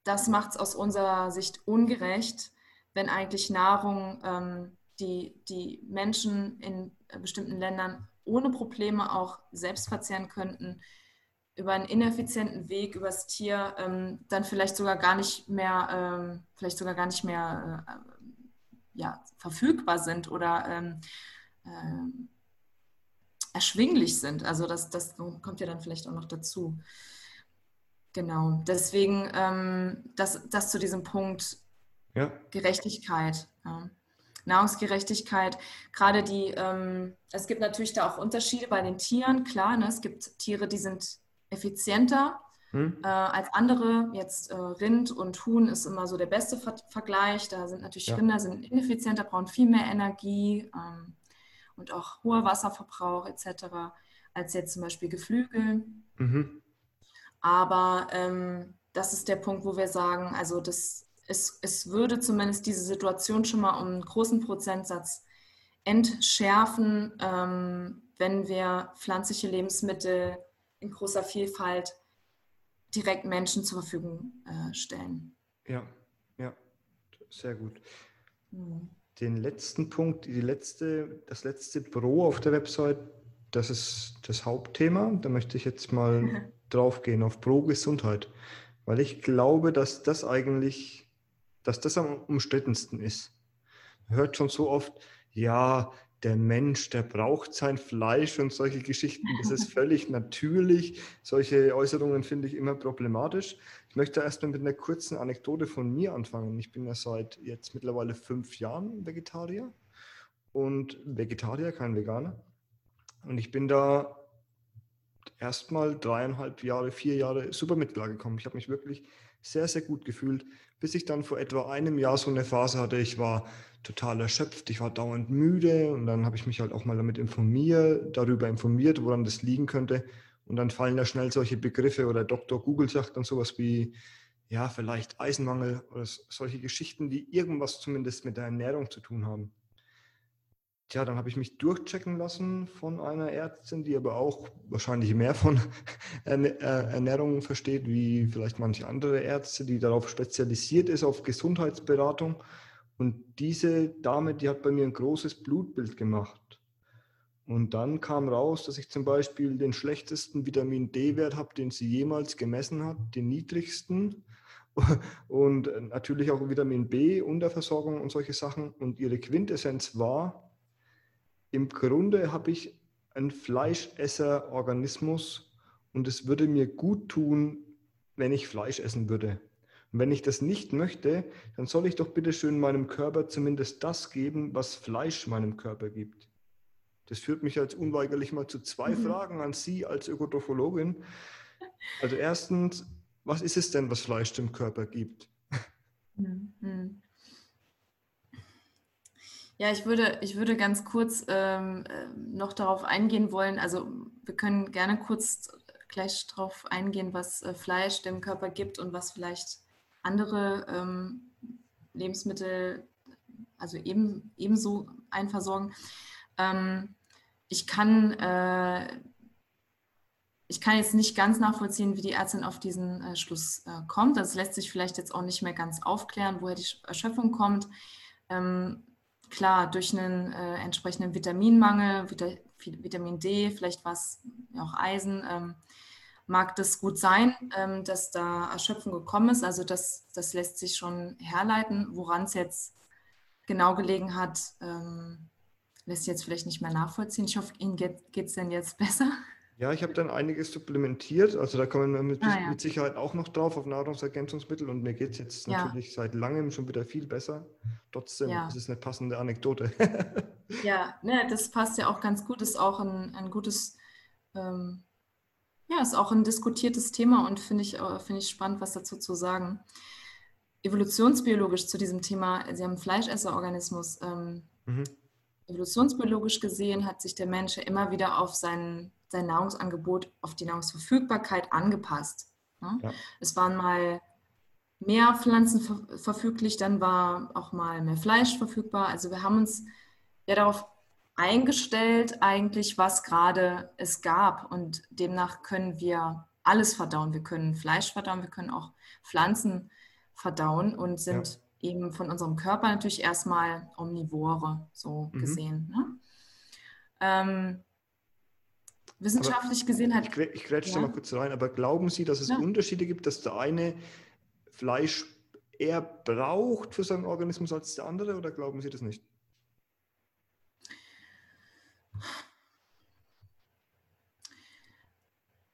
Speaker 2: das macht es aus unserer Sicht ungerecht, wenn eigentlich Nahrung, ähm, die die Menschen in bestimmten Ländern ohne Probleme auch selbst verzehren könnten, über einen ineffizienten Weg übers Tier ähm, dann vielleicht sogar gar nicht mehr, ähm, vielleicht sogar gar nicht mehr äh, ja, verfügbar sind oder ähm, äh, erschwinglich sind. Also das, das kommt ja dann vielleicht auch noch dazu. Genau, deswegen ähm, das, das zu diesem Punkt ja. Gerechtigkeit. Ja. Nahrungsgerechtigkeit, gerade die, ähm, es gibt natürlich da auch Unterschiede bei den Tieren, klar, ne? es gibt Tiere, die sind effizienter hm. äh, als andere. Jetzt äh, Rind und Huhn ist immer so der beste Ver Vergleich. Da sind natürlich ja. Rinder sind ineffizienter, brauchen viel mehr Energie. Ähm, und auch hoher Wasserverbrauch etc. als jetzt zum Beispiel Geflügel. Mhm. Aber ähm, das ist der Punkt, wo wir sagen, also das, es, es würde zumindest diese Situation schon mal um einen großen Prozentsatz entschärfen, ähm, wenn wir pflanzliche Lebensmittel in großer Vielfalt direkt Menschen zur Verfügung äh, stellen.
Speaker 1: Ja, ja, sehr gut. Mhm den letzten Punkt, die letzte, das letzte Pro auf der Website, das ist das Hauptthema. Da möchte ich jetzt mal drauf gehen, auf Pro Gesundheit. Weil ich glaube, dass das eigentlich, dass das am umstrittensten ist. Man hört schon so oft, ja, der Mensch, der braucht sein Fleisch und solche Geschichten. Das ist völlig natürlich. Solche Äußerungen finde ich immer problematisch. Ich möchte erstmal mit einer kurzen Anekdote von mir anfangen. Ich bin ja seit jetzt mittlerweile fünf Jahren Vegetarier und Vegetarier, kein Veganer. Und ich bin da erstmal dreieinhalb Jahre, vier Jahre super mit klargekommen. Ich habe mich wirklich sehr, sehr gut gefühlt, bis ich dann vor etwa einem Jahr so eine Phase hatte. Ich war total erschöpft, ich war dauernd müde und dann habe ich mich halt auch mal damit informiert, darüber informiert, woran das liegen könnte. Und dann fallen da schnell solche Begriffe oder Dr. Google sagt dann sowas wie, ja, vielleicht Eisenmangel oder solche Geschichten, die irgendwas zumindest mit der Ernährung zu tun haben. Tja, dann habe ich mich durchchecken lassen von einer Ärztin, die aber auch wahrscheinlich mehr von äh, Ernährung versteht, wie vielleicht manche andere Ärzte, die darauf spezialisiert ist, auf Gesundheitsberatung. Und diese Dame, die hat bei mir ein großes Blutbild gemacht. Und dann kam raus, dass ich zum Beispiel den schlechtesten Vitamin D-Wert habe, den sie jemals gemessen hat, den niedrigsten. Und natürlich auch Vitamin B, Unterversorgung und solche Sachen. Und ihre Quintessenz war, im Grunde habe ich einen Fleischesser-Organismus und es würde mir gut tun, wenn ich Fleisch essen würde. Und wenn ich das nicht möchte, dann soll ich doch bitte schön meinem Körper zumindest das geben, was Fleisch meinem Körper gibt. Das führt mich jetzt unweigerlich mal zu zwei mhm. Fragen an Sie als Ökotrophologin. Also erstens, was ist es denn, was Fleisch dem Körper gibt?
Speaker 2: Mhm. Ja, ich würde, ich würde ganz kurz ähm, äh, noch darauf eingehen wollen. Also wir können gerne kurz gleich darauf eingehen, was äh, Fleisch dem Körper gibt und was vielleicht andere ähm, Lebensmittel also eben, ebenso einversorgen. Ähm, ich kann äh, ich kann jetzt nicht ganz nachvollziehen, wie die Ärztin auf diesen äh, Schluss äh, kommt. Das lässt sich vielleicht jetzt auch nicht mehr ganz aufklären, woher die Erschöpfung kommt. Ähm, klar, durch einen äh, entsprechenden Vitaminmangel, Vita Vitamin D, vielleicht was, ja auch Eisen, ähm, mag das gut sein, ähm, dass da Erschöpfung gekommen ist. Also das, das lässt sich schon herleiten. Woran es jetzt genau gelegen hat, ähm, lässt jetzt vielleicht nicht mehr nachvollziehen. Ich hoffe, Ihnen geht es denn jetzt besser.
Speaker 1: Ja, ich habe dann einiges supplementiert. Also da kommen wir mit,
Speaker 2: Ah, ja.
Speaker 1: mit Sicherheit auch noch drauf auf Nahrungsergänzungsmittel und mir geht es jetzt
Speaker 2: Ja.
Speaker 1: natürlich seit langem schon wieder viel besser. Trotzdem
Speaker 2: Ja.
Speaker 1: ist es eine passende Anekdote.
Speaker 2: Ja, ne, das passt ja auch ganz gut, ist auch ein, ein gutes, ähm, ja, ist auch ein diskutiertes Thema und finde ich, äh, finde ich spannend, was dazu zu sagen. Evolutionsbiologisch zu diesem Thema, Sie haben einen Fleischesserorganismus. Ähm,
Speaker 1: Mhm.
Speaker 2: Evolutionsbiologisch gesehen hat sich der Mensch ja immer wieder auf sein, sein Nahrungsangebot, auf die Nahrungsverfügbarkeit angepasst. Ne?
Speaker 1: Ja.
Speaker 2: Es waren mal mehr Pflanzen ver verfüglich, dann war auch mal mehr Fleisch verfügbar. Also wir haben uns ja darauf eingestellt, eigentlich, was gerade es gab. Und demnach können wir alles verdauen. Wir können Fleisch verdauen, wir können auch Pflanzen verdauen und sind eben von unserem Körper natürlich erstmal Omnivore, so
Speaker 1: Mhm.
Speaker 2: gesehen. Ne? Ähm, wissenschaftlich gesehen hat
Speaker 1: Ich, ich grätsche da
Speaker 2: Ja.
Speaker 1: mal kurz rein, aber glauben Sie, dass es
Speaker 2: Ja.
Speaker 1: Unterschiede gibt, dass der eine Fleisch eher braucht für seinen Organismus als der andere oder glauben Sie das nicht?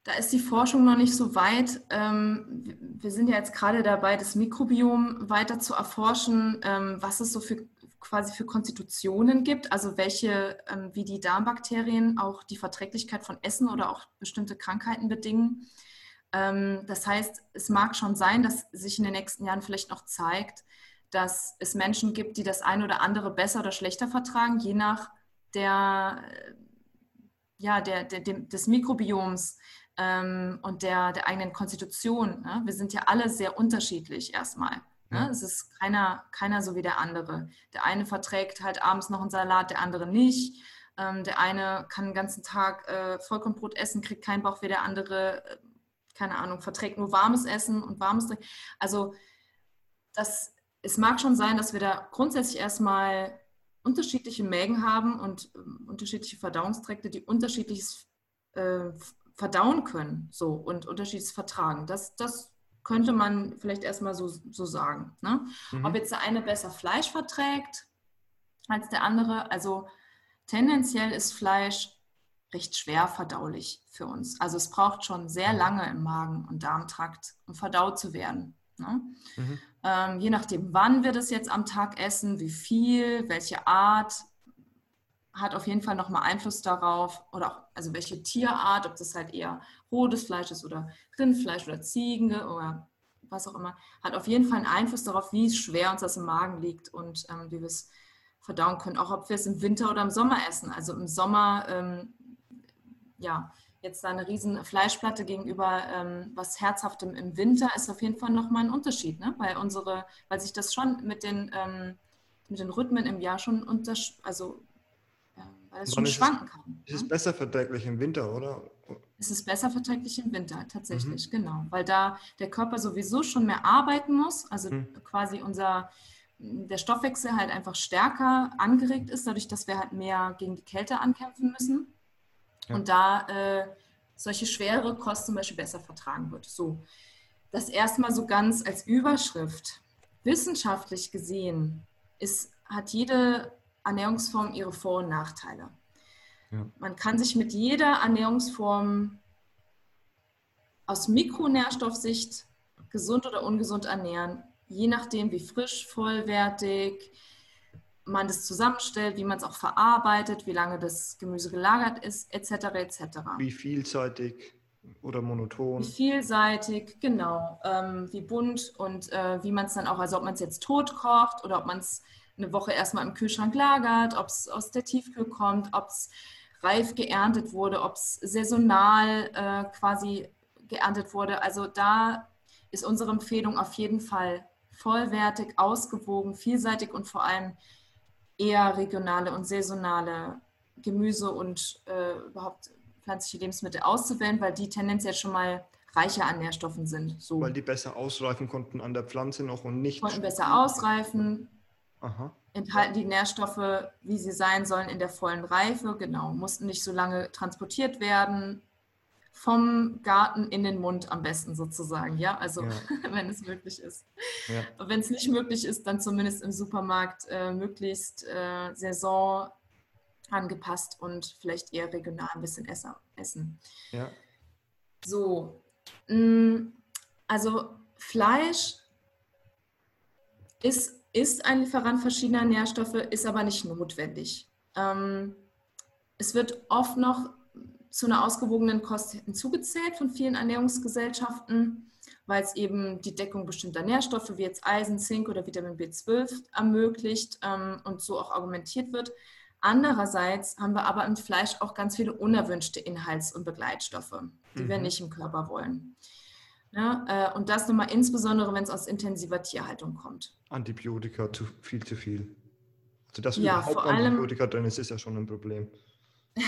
Speaker 2: Da ist die Forschung noch nicht so weit. Ähm, wir- sind ja jetzt gerade dabei, das Mikrobiom weiter zu erforschen, ähm, was es so für quasi für Konstitutionen gibt, also welche, ähm, wie die Darmbakterien auch die Verträglichkeit von Essen oder auch bestimmte Krankheiten bedingen. Das heißt, es mag schon sein, dass sich in den nächsten Jahren vielleicht noch zeigt, dass es Menschen gibt, die das eine oder andere besser oder schlechter vertragen, je nach der, äh, ja, der, der, dem, des Mikrobioms ähm, und der, der eigenen Konstitution. Ne? Wir sind ja alle sehr unterschiedlich erstmal. Ne? Es ist keiner, keiner so wie der andere. Der eine verträgt halt abends noch einen Salat, der andere nicht. Ähm, der eine kann den ganzen Tag äh, Vollkornbrot essen, kriegt keinen Bauch wie der andere, äh, keine Ahnung, verträgt nur warmes Essen und warmes Trinken. Also das, es mag schon sein, dass wir da grundsätzlich erstmal unterschiedliche Mägen haben und ähm, unterschiedliche Verdauungstrakte, die unterschiedliches äh, verdauen können so und unterschiedliches vertragen. Das, das könnte man vielleicht erstmal so, so sagen. Ne?
Speaker 1: Mhm.
Speaker 2: Ob jetzt der eine besser Fleisch verträgt als der andere, also tendenziell ist Fleisch recht schwer verdaulich für uns. Also es braucht schon sehr lange im Magen- und Darmtrakt, um verdaut zu werden. Ne?
Speaker 1: Mhm.
Speaker 2: Ähm, je nachdem, wann wir das jetzt am Tag essen, wie viel, welche Art, hat auf jeden Fall nochmal Einfluss darauf, oder auch, also welche Tierart, ob das halt eher rotes Fleisch ist oder Rindfleisch oder Ziegen oder was auch immer, hat auf jeden Fall einen Einfluss darauf, wie schwer uns das im Magen liegt und ähm, wie wir es verdauen können. Auch ob wir es im Winter oder im Sommer essen. Also im Sommer, ähm, ja, jetzt da eine riesen Fleischplatte gegenüber ähm, was Herzhaftem im Winter ist auf jeden Fall nochmal ein Unterschied, ne? weil unsere, weil sich das schon mit den, ähm, mit den Rhythmen im Jahr schon unter, also weil es schon
Speaker 1: es-
Speaker 2: schwanken kann.
Speaker 1: Es ist
Speaker 2: ne?
Speaker 1: besser verträglich im Winter, oder?
Speaker 2: Es ist besser verträglich im Winter, tatsächlich,
Speaker 1: Mhm.
Speaker 2: genau. Weil da der Körper sowieso schon mehr arbeiten muss, also
Speaker 1: Mhm.
Speaker 2: quasi unser, der Stoffwechsel halt einfach stärker angeregt ist, dadurch, dass wir halt mehr gegen die Kälte ankämpfen müssen.
Speaker 1: Ja.
Speaker 2: Und da äh, solche schwere Kost zum Beispiel besser vertragen wird. So, das erstmal so ganz als Überschrift. Wissenschaftlich gesehen ist, hat jede Ernährungsform ihre Vor- und Nachteile.
Speaker 1: Ja.
Speaker 2: Man kann sich mit jeder Ernährungsform aus Mikronährstoffsicht gesund oder ungesund ernähren, je nachdem, wie frisch, vollwertig man das zusammenstellt, wie man es auch verarbeitet, wie lange das Gemüse gelagert ist, etc. etc.
Speaker 1: Wie vielseitig oder monoton?
Speaker 2: Wie vielseitig, genau, ähm, wie bunt und äh, wie man es dann auch, also ob man es jetzt tot kocht oder ob man es eine Woche erstmal im Kühlschrank lagert, ob es aus der Tiefkühl kommt, ob es reif geerntet wurde, ob es saisonal äh, quasi geerntet wurde. Also da ist unsere Empfehlung auf jeden Fall vollwertig, ausgewogen, vielseitig und vor allem eher regionale und saisonale Gemüse und äh, überhaupt pflanzliche Lebensmittel auszuwählen, weil die tendenziell schon mal reicher an Nährstoffen sind. So
Speaker 1: Weil die besser ausreifen konnten an der Pflanze noch und nicht.
Speaker 2: konnten besser ausreifen,
Speaker 1: Aha.
Speaker 2: enthalten die Nährstoffe, wie sie sein sollen, in der vollen Reife. Genau, mussten nicht so lange transportiert werden. Vom Garten in den Mund am besten sozusagen, ja, also
Speaker 1: Ja.
Speaker 2: wenn es möglich ist.
Speaker 1: Ja.
Speaker 2: Wenn es nicht möglich ist, dann zumindest im Supermarkt äh, möglichst äh, saison angepasst und vielleicht eher regional ein bisschen essen.
Speaker 1: Ja.
Speaker 2: So, mm, also Fleisch ist, ist ein Lieferant verschiedener Nährstoffe, ist aber nicht notwendig. Ähm, es wird oft noch zu einer ausgewogenen Kost hinzugezählt von vielen Ernährungsgesellschaften, weil es eben die Deckung bestimmter Nährstoffe wie jetzt Eisen, Zink oder Vitamin B12 ermöglicht ähm, und so auch argumentiert wird. Andererseits haben wir aber im Fleisch auch ganz viele unerwünschte Inhalts- und Begleitstoffe, die mhm. wir nicht im Körper wollen. Ja, äh, und das nochmal insbesondere, wenn es aus intensiver Tierhaltung kommt.
Speaker 1: Antibiotika zu viel zu viel. Also dass
Speaker 2: ja,
Speaker 1: überhaupt Antibiotika drin ist, ist ja schon ein Problem.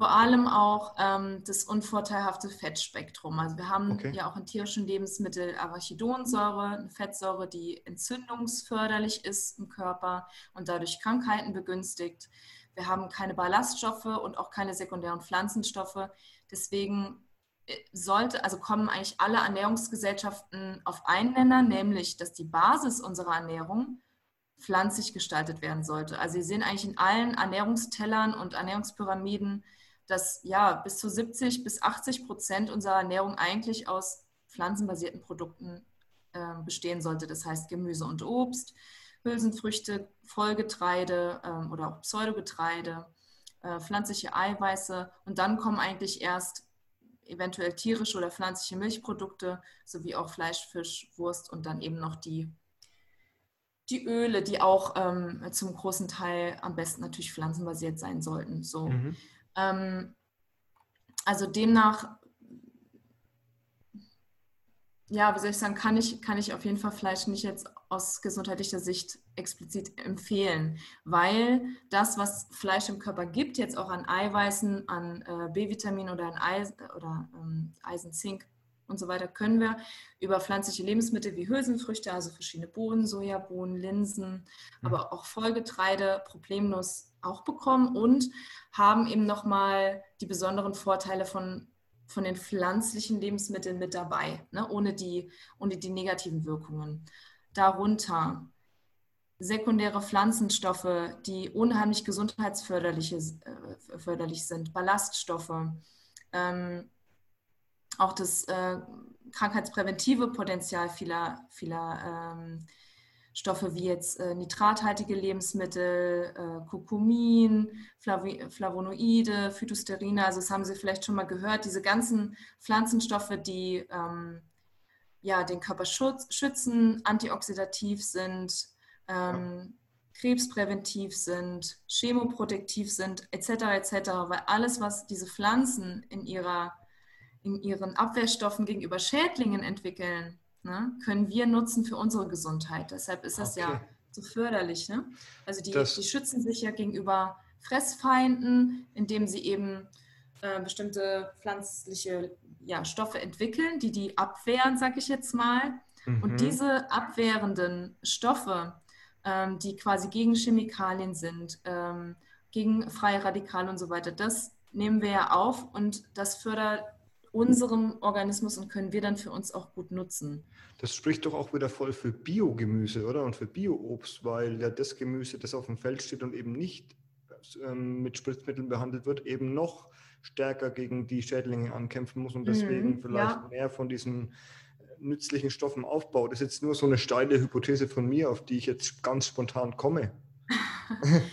Speaker 2: vor allem auch ähm, das unvorteilhafte Fettspektrum. Also wir haben okay. ja auch in tierischen Lebensmitteln Arachidonsäure, eine Fettsäure, die entzündungsförderlich ist im Körper und dadurch Krankheiten begünstigt. Wir haben keine Ballaststoffe und auch keine sekundären Pflanzenstoffe. Deswegen sollte, also kommen eigentlich alle Ernährungsgesellschaften auf einen Nenner, nämlich, dass die Basis unserer Ernährung pflanzlich gestaltet werden sollte. Also Sie sehen eigentlich in allen Ernährungstellern und Ernährungspyramiden dass ja bis zu 70 bis 80 Prozent unserer Ernährung eigentlich aus pflanzenbasierten Produkten äh, bestehen sollte. Das heißt Gemüse und Obst, Hülsenfrüchte, Vollgetreide ähm, oder auch Pseudogetreide, äh, pflanzliche Eiweiße und dann kommen eigentlich erst eventuell tierische oder pflanzliche Milchprodukte sowie auch Fleisch, Fisch, Wurst und dann eben noch die, die Öle, die auch ähm, zum großen Teil am besten natürlich pflanzenbasiert sein sollten. So. Mhm. Ähm, also demnach, ja, wie soll ich sagen, kann ich, kann ich auf jeden Fall Fleisch nicht jetzt aus gesundheitlicher Sicht explizit empfehlen, weil das, was Fleisch im Körper gibt, jetzt auch an Eiweißen, an äh, B-Vitamin oder an Eisen, oder, ähm, Eisen, Zink und so weiter, können wir über pflanzliche Lebensmittel wie Hülsenfrüchte, also verschiedene Bohnen, Sojabohnen, Linsen, mhm. aber auch Vollgetreide problemlos auch bekommen und haben eben nochmal die besonderen Vorteile von, von den pflanzlichen Lebensmitteln mit dabei, ne? ohne, die, ohne die negativen Wirkungen. Darunter sekundäre Pflanzenstoffe, die unheimlich gesundheitsförderlich äh, sind, Ballaststoffe, ähm, auch das äh, krankheitspräventive Potenzial vieler, vieler ähm, Stoffe wie jetzt äh, nitrathaltige Lebensmittel, äh, Kurkumin, Flavi Flavonoide, Phytosterine. Also das haben Sie vielleicht schon mal gehört. Diese ganzen Pflanzenstoffe, die ähm, ja, den Körper schützen, antioxidativ sind, ähm, krebspräventiv sind, chemoprotektiv sind, etc. etc. Weil alles, was diese Pflanzen in, ihrer, in ihren Abwehrstoffen gegenüber Schädlingen entwickeln, ne, können wir nutzen für unsere Gesundheit. Deshalb ist das okay. ja so förderlich. Ne? Also die, die schützen sich ja gegenüber Fressfeinden, indem sie eben äh, bestimmte pflanzliche ja, Stoffe entwickeln, die die abwehren, sage ich jetzt mal. Mhm. Und diese abwehrenden Stoffe, ähm, die quasi gegen Chemikalien sind, ähm, gegen freie Radikale und so weiter, das nehmen wir ja auf und das fördert unserem Organismus und können wir dann für uns auch gut nutzen.
Speaker 1: Das spricht doch auch wieder voll für Biogemüse, oder? Und für Bioobst, weil ja das Gemüse, das auf dem Feld steht und eben nicht ähm, mit Spritzmitteln behandelt wird, eben noch stärker gegen die Schädlinge ankämpfen muss und deswegen mhm, vielleicht ja. mehr von diesen nützlichen Stoffen aufbaut. Das ist jetzt nur so eine steile Hypothese von mir, auf die ich jetzt ganz spontan komme.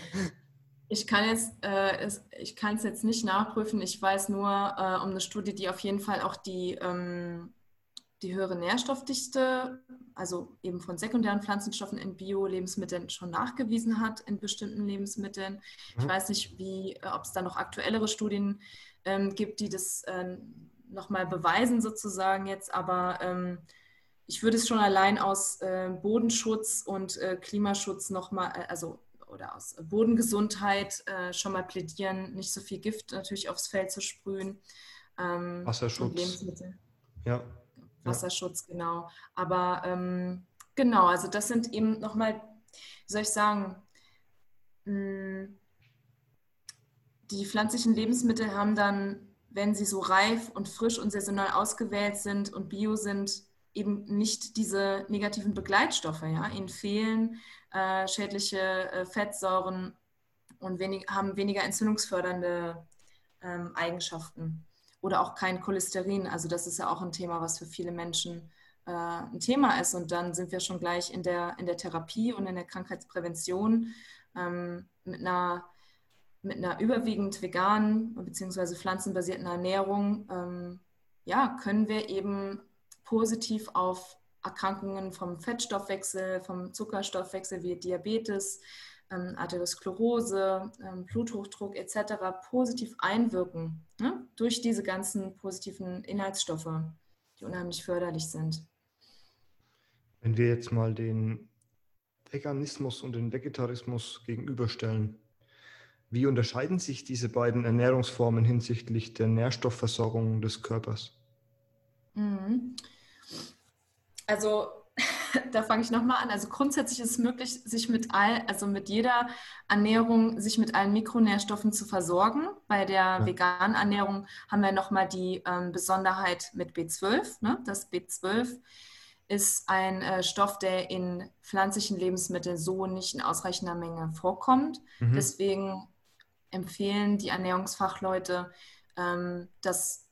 Speaker 2: Ich kann jetzt, äh, es, ich kann es jetzt nicht nachprüfen. Ich weiß nur äh, um eine Studie, die auf jeden Fall auch die, ähm, die höhere Nährstoffdichte, also eben von sekundären Pflanzenstoffen in Bio-Lebensmitteln schon nachgewiesen hat in bestimmten Lebensmitteln. Mhm. Ich weiß nicht, wie, äh, ob es da noch aktuellere Studien ähm, gibt, die das äh, nochmal beweisen sozusagen jetzt, aber ähm, ich würde es schon allein aus äh, Bodenschutz und äh, Klimaschutz nochmal, äh, also oder aus Bodengesundheit äh, schon mal plädieren, nicht so viel Gift natürlich aufs Feld zu sprühen.
Speaker 1: Ähm, Wasserschutz.
Speaker 2: Ja. Wasserschutz, ja. genau. Aber ähm, genau, also das sind eben nochmal, wie soll ich sagen, mh, hm, die pflanzlichen Lebensmittel haben dann, wenn sie so reif und frisch und saisonal ausgewählt sind und bio sind, eben nicht diese negativen Begleitstoffe. Ja? Ihnen fehlen äh, schädliche äh, Fettsäuren und wenig, haben weniger entzündungsfördernde ähm, Eigenschaften oder auch kein Cholesterin. Also das ist ja auch ein Thema, was für viele Menschen äh, ein Thema ist. Und dann sind wir schon gleich in der, in der Therapie und in der Krankheitsprävention ähm, mit, einer, mit einer überwiegend veganen bzw. pflanzenbasierten Ernährung. Ähm, ja, können wir eben positiv auf Erkrankungen vom Fettstoffwechsel, vom Zuckerstoffwechsel wie Diabetes, ähm, Arteriosklerose, ähm, Bluthochdruck etc. positiv einwirken ne? durch diese ganzen positiven Inhaltsstoffe, die unheimlich förderlich sind.
Speaker 1: Wenn wir jetzt mal den Veganismus und den Vegetarismus gegenüberstellen, wie unterscheiden sich diese beiden Ernährungsformen hinsichtlich der Nährstoffversorgung des Körpers?
Speaker 2: Mhm. Also da fange ich nochmal an. Also grundsätzlich ist es möglich, sich mit all, also mit jeder Ernährung, sich mit allen Mikronährstoffen zu versorgen. Bei der ja. veganen Ernährung haben wir nochmal die ähm, Besonderheit mit B12. Ne? Das B12 ist ein äh, Stoff, der in pflanzlichen Lebensmitteln so nicht in ausreichender Menge vorkommt. Mhm. Deswegen empfehlen die Ernährungsfachleute, ähm, das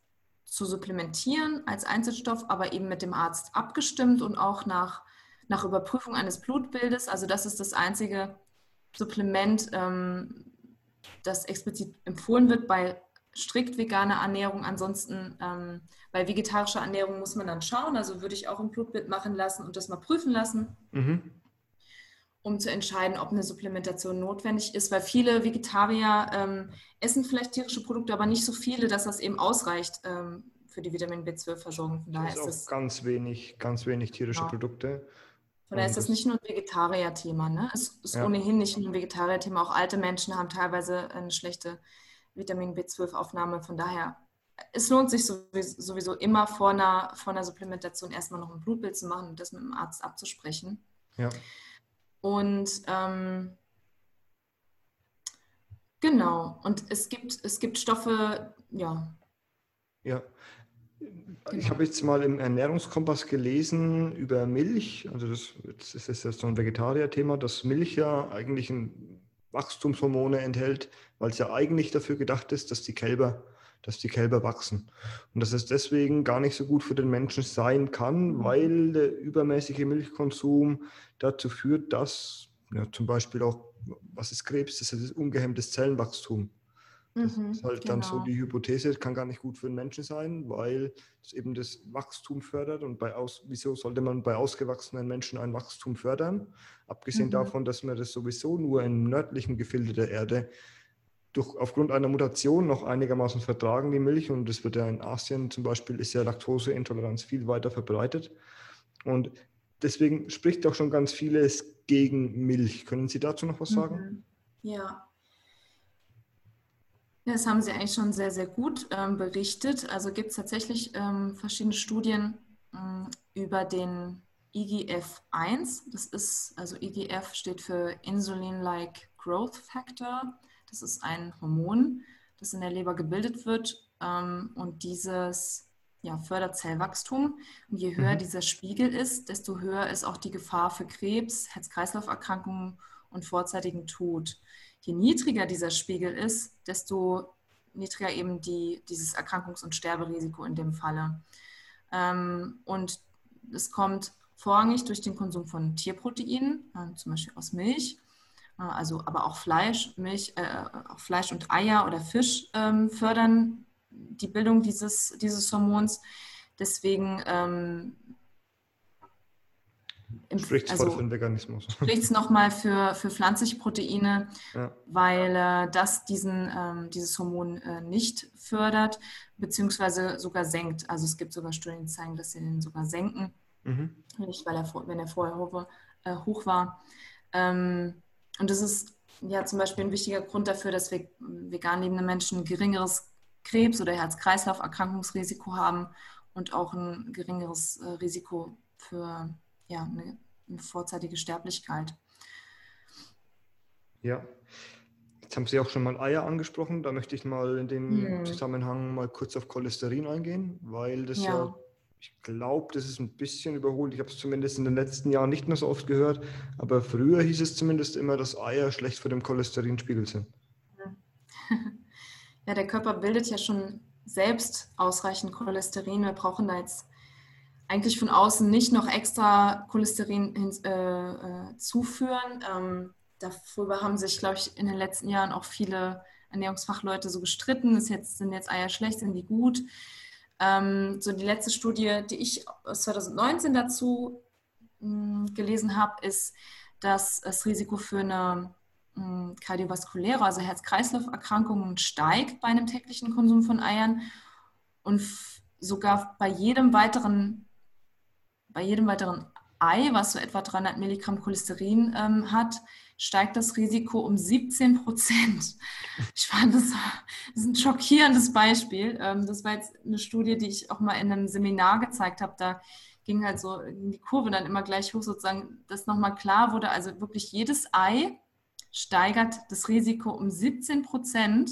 Speaker 2: zu supplementieren als Einzelstoff, aber eben mit dem Arzt abgestimmt und auch nach, nach Überprüfung eines Blutbildes. Also das ist das einzige Supplement, ähm, das explizit empfohlen wird bei strikt veganer Ernährung. Ansonsten ähm, bei vegetarischer Ernährung muss man dann schauen. Also würde ich auch ein Blutbild machen lassen und das mal prüfen lassen. Mhm um zu entscheiden, ob eine Supplementation notwendig ist, weil viele Vegetarier ähm, essen vielleicht tierische Produkte, aber nicht so viele, dass das eben ausreicht ähm, für die Vitamin B12-Versorgung.
Speaker 1: Von daher ist es ganz wenig, ganz wenig tierische genau. Produkte.
Speaker 2: Von daher ist das nicht nur ein Vegetarier-Thema. Ne? Es ist ja. ohnehin nicht nur ein Vegetarier-Thema. Auch alte Menschen haben teilweise eine schlechte Vitamin B12-Aufnahme. Von daher, es lohnt sich sowieso, sowieso immer vor einer, vor einer Supplementation erstmal noch ein Blutbild zu machen und das mit dem Arzt abzusprechen. Ja. Und ähm, genau, und es gibt, es gibt Stoffe, ja.
Speaker 1: Ja. Ich habe jetzt mal im Ernährungskompass gelesen über Milch, also das, das ist jetzt so ein Vegetarier-Thema, dass Milch ja eigentlich ein Wachstumshormone enthält, weil es ja eigentlich dafür gedacht ist, dass die Kälber dass die Kälber wachsen. Und dass es deswegen gar nicht so gut für den Menschen sein kann, mhm. weil der übermäßige Milchkonsum dazu führt, dass ja, zum Beispiel auch, was ist Krebs? Das ist ungehemmtes Zellenwachstum. Das mhm, ist halt genau. dann so genau. die Hypothese, kann gar nicht gut für den Menschen sein, weil es eben das Wachstum fördert. Und bei aus, wieso sollte man bei ausgewachsenen Menschen ein Wachstum fördern? Abgesehen mhm. davon, dass man das sowieso nur im nördlichen Gefilde der Erde durch, aufgrund einer Mutation noch einigermaßen vertragen, die Milch. Und das wird ja in Asien zum Beispiel, ist ja Laktoseintoleranz viel weiter verbreitet. Und deswegen spricht auch schon ganz vieles gegen Milch. Können Sie dazu noch was sagen?
Speaker 2: Mhm. Ja. Das haben Sie eigentlich schon sehr, sehr gut ähm, berichtet. Also gibt es tatsächlich ähm, verschiedene Studien ähm, über den IGF-1. Das ist, also IGF steht für Insulin-like Growth Factor. Das ist ein Hormon, das in der Leber gebildet wird ähm, und dieses ja, fördert Zellwachstum. Und je höher mhm. dieser Spiegel ist, desto höher ist auch die Gefahr für Krebs, Herz-Kreislauf-Erkrankungen und vorzeitigen Tod. Je niedriger dieser Spiegel ist, desto niedriger eben die, dieses Erkrankungs- und Sterberisiko in dem Falle. Ähm, und es kommt vorrangig durch den Konsum von Tierproteinen, äh, zum Beispiel aus Milch, also aber auch Fleisch, Milch, äh, auch Fleisch und Eier oder Fisch ähm, fördern die Bildung dieses, dieses Hormons. Deswegen ähm,
Speaker 1: spricht es also, für den Veganismus.
Speaker 2: Spricht es nochmal für, für pflanzliche Proteine, ja. weil äh, das diesen, ähm, dieses Hormon äh, nicht fördert, beziehungsweise sogar senkt. Also es gibt sogar Studien, die zeigen, dass sie den sogar senken. Mhm. Nicht, weil er, wenn er vorher hoch war. Äh, hoch war. Ähm, und das ist ja zum Beispiel ein wichtiger Grund dafür, dass wir vegan lebende Menschen ein geringeres Krebs- oder Herz-Kreislauf-Erkrankungsrisiko haben und auch ein geringeres äh, Risiko für ja, eine, eine vorzeitige Sterblichkeit.
Speaker 1: Ja, Jetzt haben Sie auch schon mal Eier angesprochen. Da möchte ich mal in dem hm. Zusammenhang mal kurz auf Cholesterin eingehen, weil das ja, ja Ich glaube, das ist ein bisschen überholt. Ich habe es zumindest in den letzten Jahren nicht mehr so oft gehört. Aber früher hieß es zumindest immer, dass Eier schlecht für den Cholesterinspiegel sind.
Speaker 2: Ja, der Körper bildet ja schon selbst ausreichend Cholesterin. Wir brauchen da jetzt eigentlich von außen nicht noch extra Cholesterin hin, äh, äh, zuführen. Ähm, darüber haben sich, glaube ich, in den letzten Jahren auch viele Ernährungsfachleute so gestritten. Ist jetzt, sind jetzt Eier schlecht, sind die gut? Ähm, so die letzte Studie, die ich aus 2019 dazu mh, hm, gelesen habe, ist, dass das Risiko für eine mh, hm, kardiovaskuläre, also Herz-Kreislauf-Erkrankungen steigt bei einem täglichen Konsum von Eiern und sogar bei jedem weiteren, bei jedem weiteren Ei, was so etwa 300 Milligramm Cholesterin ähm, hat, steigt das Risiko um 17 Prozent. Ich fand das, das ist ein schockierendes Beispiel. Ähm, das war jetzt eine Studie, die ich auch mal in einem Seminar gezeigt habe. Da ging halt so die Kurve dann immer gleich hoch, sozusagen, dass nochmal klar wurde, also wirklich jedes Ei steigert das Risiko um 17 Prozent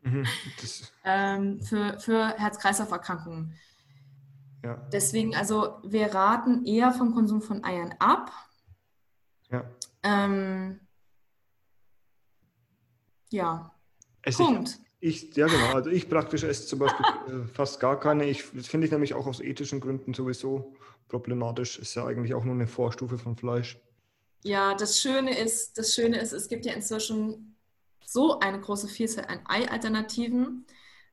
Speaker 2: mhm, ähm, für, für Herz-Kreislauf-Erkrankungen. Ja. Deswegen, also wir raten eher vom Konsum von Eiern ab. Ja. Ähm, ja.
Speaker 1: Esse Punkt. Ich, ja, genau. Also ich praktisch esse zum Beispiel äh, fast gar keine. Ich, das finde ich nämlich auch aus ethischen Gründen sowieso problematisch. Ist ja eigentlich auch nur eine Vorstufe von Fleisch.
Speaker 2: Ja, das Schöne ist, das Schöne ist, es gibt ja inzwischen so eine große Vielzahl an Ei-Alternativen.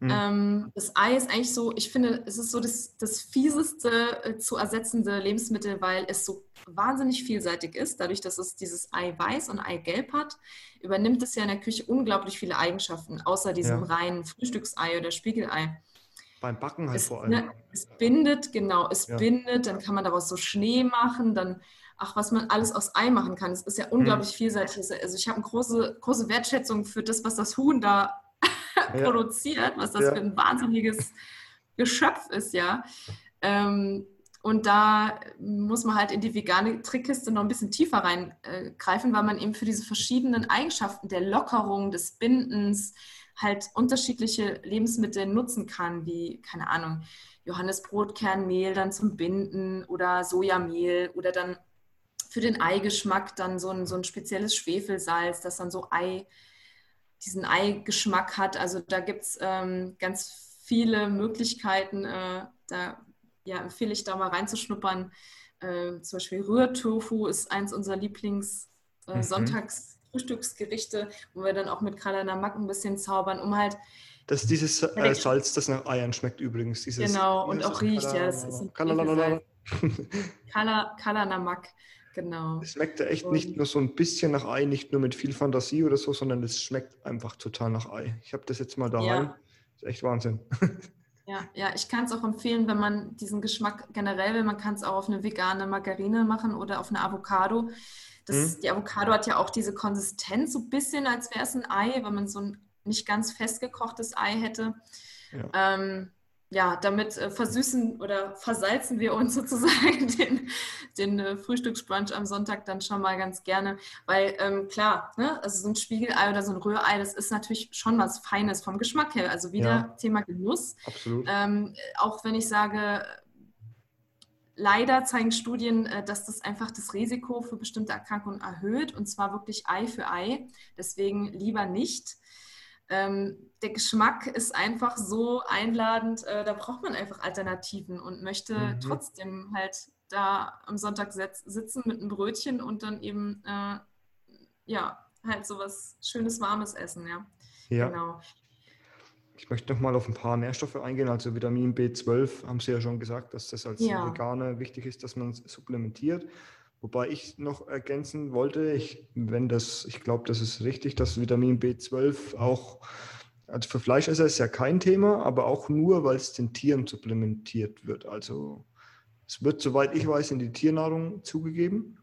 Speaker 2: Mhm. Ähm, das Ei ist eigentlich so, ich finde, es ist so das, das fieseste äh, zu ersetzende Lebensmittel, weil es so wahnsinnig vielseitig ist. Dadurch, dass es dieses Eiweiß und Eigelb hat, übernimmt es ja in der Küche unglaublich viele Eigenschaften, außer diesem ja. reinen Frühstücksei oder Spiegelei.
Speaker 1: Beim Backen halt
Speaker 2: es,
Speaker 1: vor allem.
Speaker 2: Ne, es bindet, genau, es ja. bindet, dann kann man daraus so Schnee machen, dann ach, was man alles aus Ei machen kann. Es ist ja unglaublich mhm. vielseitig. Also ich habe eine große, große Wertschätzung für das, was das Huhn da. produziert, was das für ein wahnsinniges Geschöpf ist, ja. Ähm, und da muss man halt in die vegane Trickkiste noch ein bisschen tiefer reingreifen, weil man eben für diese verschiedenen Eigenschaften der Lockerung, des Bindens halt unterschiedliche Lebensmittel nutzen kann, wie, keine Ahnung, Johannesbrotkernmehl dann zum Binden oder Sojamehl oder dann für den Eigeschmack dann so ein, so ein spezielles Schwefelsalz, das dann so Ei, diesen Eigeschmack hat. Also da gibt es ähm, ganz viele Möglichkeiten, äh, da ja, empfehle ich da mal reinzuschnuppern. Äh, zum Beispiel Rührtofu ist eins unserer Lieblings-Sonntagsfrühstücksgerichte, äh, mhm. wo wir dann auch mit Kalanamak ein bisschen zaubern, um halt.
Speaker 1: Das ist dieses äh, Salz, das nach Eiern schmeckt übrigens. Dieses,
Speaker 2: genau, und auch riecht, ja. Das ist Kalanamak. Genau.
Speaker 1: Es schmeckt ja echt und nicht nur so ein bisschen nach Ei, nicht nur mit viel Fantasie oder so, sondern es schmeckt einfach total nach Ei. Ich habe das jetzt mal daheim. Ja. Das ist echt Wahnsinn.
Speaker 2: Ja, ja, ich kann es auch empfehlen, wenn man diesen Geschmack generell will. Man kann es auch auf eine vegane Margarine machen oder auf eine Avocado. Das, mhm. Die Avocado hat ja auch diese Konsistenz, so ein bisschen, als wäre es ein Ei, wenn man so ein nicht ganz festgekochtes Ei hätte. Ja. Ähm, ja, damit äh, versüßen oder versalzen wir uns sozusagen den, den äh, Frühstücksbrunch am Sonntag dann schon mal ganz gerne. Weil ähm, klar, ne, also so ein Spiegelei oder so ein Rührei, das ist natürlich schon was Feines vom Geschmack her. Also wieder ja, Thema Genuss.
Speaker 1: Absolut.
Speaker 2: Ähm, auch wenn ich sage, leider zeigen Studien, äh, dass das einfach das Risiko für bestimmte Erkrankungen erhöht und zwar wirklich Ei für Ei. Deswegen lieber nicht. Ähm, der Geschmack ist einfach so einladend, äh, da braucht man einfach Alternativen und möchte mhm. trotzdem halt da am Sonntag sitzen mit einem Brötchen und dann eben, äh, ja, halt so was Schönes, Warmes essen, ja.
Speaker 1: Ja. Genau. Ich möchte noch mal auf ein paar Nährstoffe eingehen. Also Vitamin B12 haben Sie ja schon gesagt, dass das als ja. Veganer wichtig ist, dass man es supplementiert. Wobei ich noch ergänzen wollte, ich, wenn das, ich glaube, das ist richtig, dass Vitamin B12 auch, also für Fleischesser ist ja kein Thema, aber auch nur, weil es den Tieren supplementiert wird. Also es wird, soweit ich weiß, in die Tiernahrung zugegeben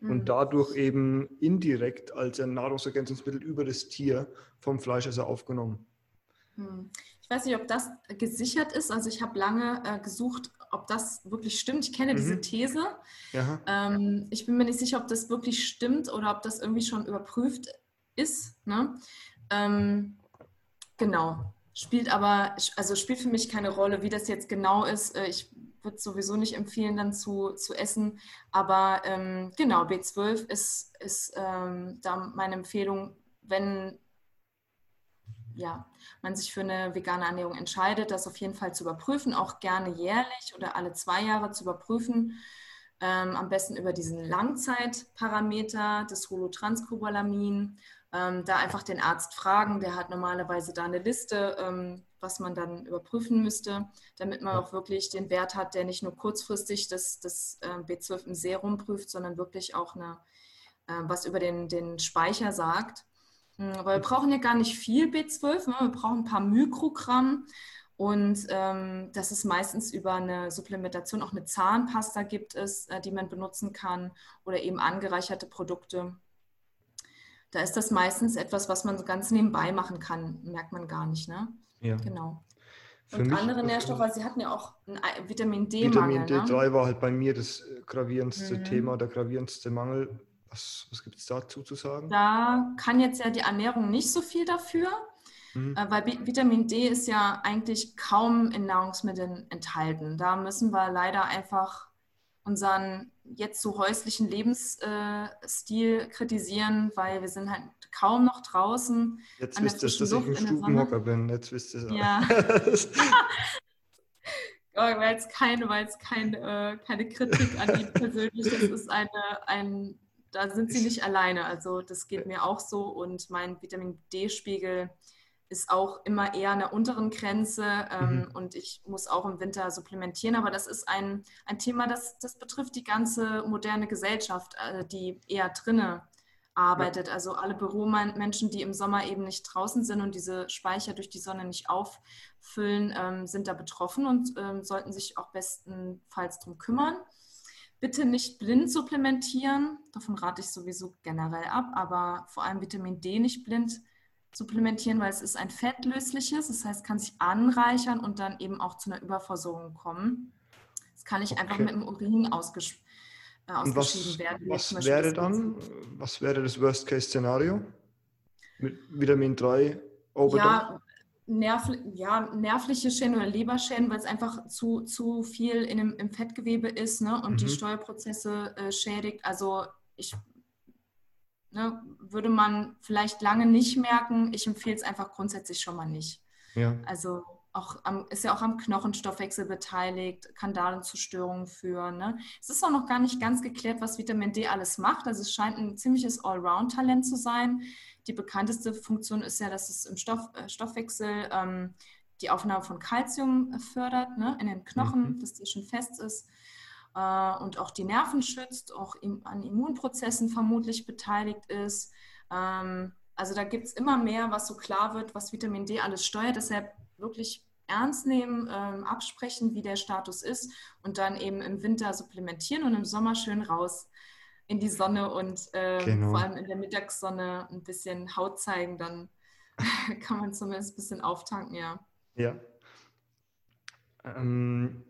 Speaker 1: mhm. und dadurch eben indirekt als ein Nahrungsergänzungsmittel über das Tier vom Fleischesser aufgenommen.
Speaker 2: Ich weiß nicht, ob das gesichert ist. Also ich habe lange äh, gesucht, ob das wirklich stimmt. Ich kenne mhm. diese These. Ähm, ich bin mir nicht sicher, ob das wirklich stimmt oder ob das irgendwie schon überprüft ist. Ne? Ähm, genau. spielt aber, also spielt für mich keine Rolle, wie das jetzt genau ist. Äh, ich würde sowieso nicht empfehlen, dann zu, zu essen. Aber ähm, genau, B12 ist, ist ähm, da meine Empfehlung, wenn ja, man sich für eine vegane Ernährung entscheidet, das auf jeden Fall zu überprüfen, auch gerne jährlich oder alle zwei Jahre zu überprüfen. Ähm, am besten über diesen Langzeitparameter des Holotranscobalamin. Ähm, da einfach den Arzt fragen, der hat normalerweise da eine Liste, ähm, was man dann überprüfen müsste, damit man auch wirklich den Wert hat, der nicht nur kurzfristig das, das äh, B12 im Serum prüft, sondern wirklich auch eine, äh, was über den, den Speicher sagt. Mhm, aber wir brauchen ja gar nicht viel B12, ne? wir brauchen ein paar Mikrogramm. Und ähm, dass es meistens über eine Supplementation auch eine Zahnpasta gibt es, äh, die man benutzen kann oder eben angereicherte Produkte. Da ist das meistens etwas, was man so ganz nebenbei machen kann, merkt man gar nicht. Ne?
Speaker 1: Ja.
Speaker 2: Genau. Für und andere Nährstoffe, Sie hatten ja auch einen Vitamin
Speaker 1: D-Mangel. Vitamin D3 ne? war halt bei mir das gravierendste mhm. Thema, der gravierendste Mangel. Was, was gibt es dazu zu sagen?
Speaker 2: Da kann jetzt ja die Ernährung nicht so viel dafür, mhm. äh, weil Vitamin D ist ja eigentlich kaum in Nahrungsmitteln enthalten. Da müssen wir leider einfach unseren jetzt so häuslichen Lebensstil äh, kritisieren, weil wir sind halt kaum noch draußen.
Speaker 1: Jetzt wisst ihr, dass ich ein Stubenhocker bin. Jetzt wisst ihr es.
Speaker 2: Ja. war jetzt keine, war jetzt kein, äh, keine Kritik an ihn persönlich. Das ist eine, ein da sind sie nicht alleine. Also das geht mir auch so und mein Vitamin D-Spiegel ist auch immer eher an der unteren Grenze ähm, mhm. und ich muss auch im Winter supplementieren. Aber das ist ein, ein Thema, das, das betrifft die ganze moderne Gesellschaft, äh, die eher drinne arbeitet. Ja. Also alle Büromenschen, die im Sommer eben nicht draußen sind und diese Speicher durch die Sonne nicht auffüllen, ähm, sind da betroffen und ähm, sollten sich auch bestenfalls darum kümmern. Bitte nicht blind supplementieren, davon rate ich sowieso generell ab, aber vor allem Vitamin D nicht blind supplementieren, weil es ist ein fettlösliches, das heißt, kann sich anreichern und dann eben auch zu einer Überversorgung kommen. Das kann nicht okay. einfach mit dem Urin ausges äh, ausgeschieden
Speaker 1: was,
Speaker 2: werden.
Speaker 1: Was wäre dann, was wäre das Worst-Case-Szenario? Mit Vitamin 3
Speaker 2: Overdose? Ja, nerv, ja, nervliche Schäden oder Leberschäden, weil es einfach zu, zu viel in dem, im Fettgewebe ist ne, und mhm. die Steuerprozesse äh, schädigt. Also ich ne, würde man vielleicht lange nicht merken. Ich empfehle es einfach grundsätzlich schon mal nicht.
Speaker 1: Ja.
Speaker 2: Also auch am, ist ja auch am Knochenstoffwechsel beteiligt, kann darin zu Störungen führen. Ne? Es ist auch noch gar nicht ganz geklärt, was Vitamin D alles macht. Also es scheint ein ziemliches Allround-Talent zu sein. Die bekannteste Funktion ist ja, dass es im Stoff, äh, Stoffwechsel ähm, die Aufnahme von Kalzium fördert ne, in den Knochen, mhm. dass die schon fest ist äh, und auch die Nerven schützt, auch im, an Immunprozessen vermutlich beteiligt ist. Ähm, also da gibt es immer mehr, was so klar wird, was Vitamin D alles steuert. Deshalb wirklich ernst nehmen, ähm, absprechen, wie der Status ist und dann eben im Winter supplementieren und im Sommer schön raus in die Sonne und äh, genau. vor allem in der Mittagssonne ein bisschen Haut zeigen, dann kann man zumindest ein bisschen auftanken, ja.
Speaker 1: Ja. Ähm,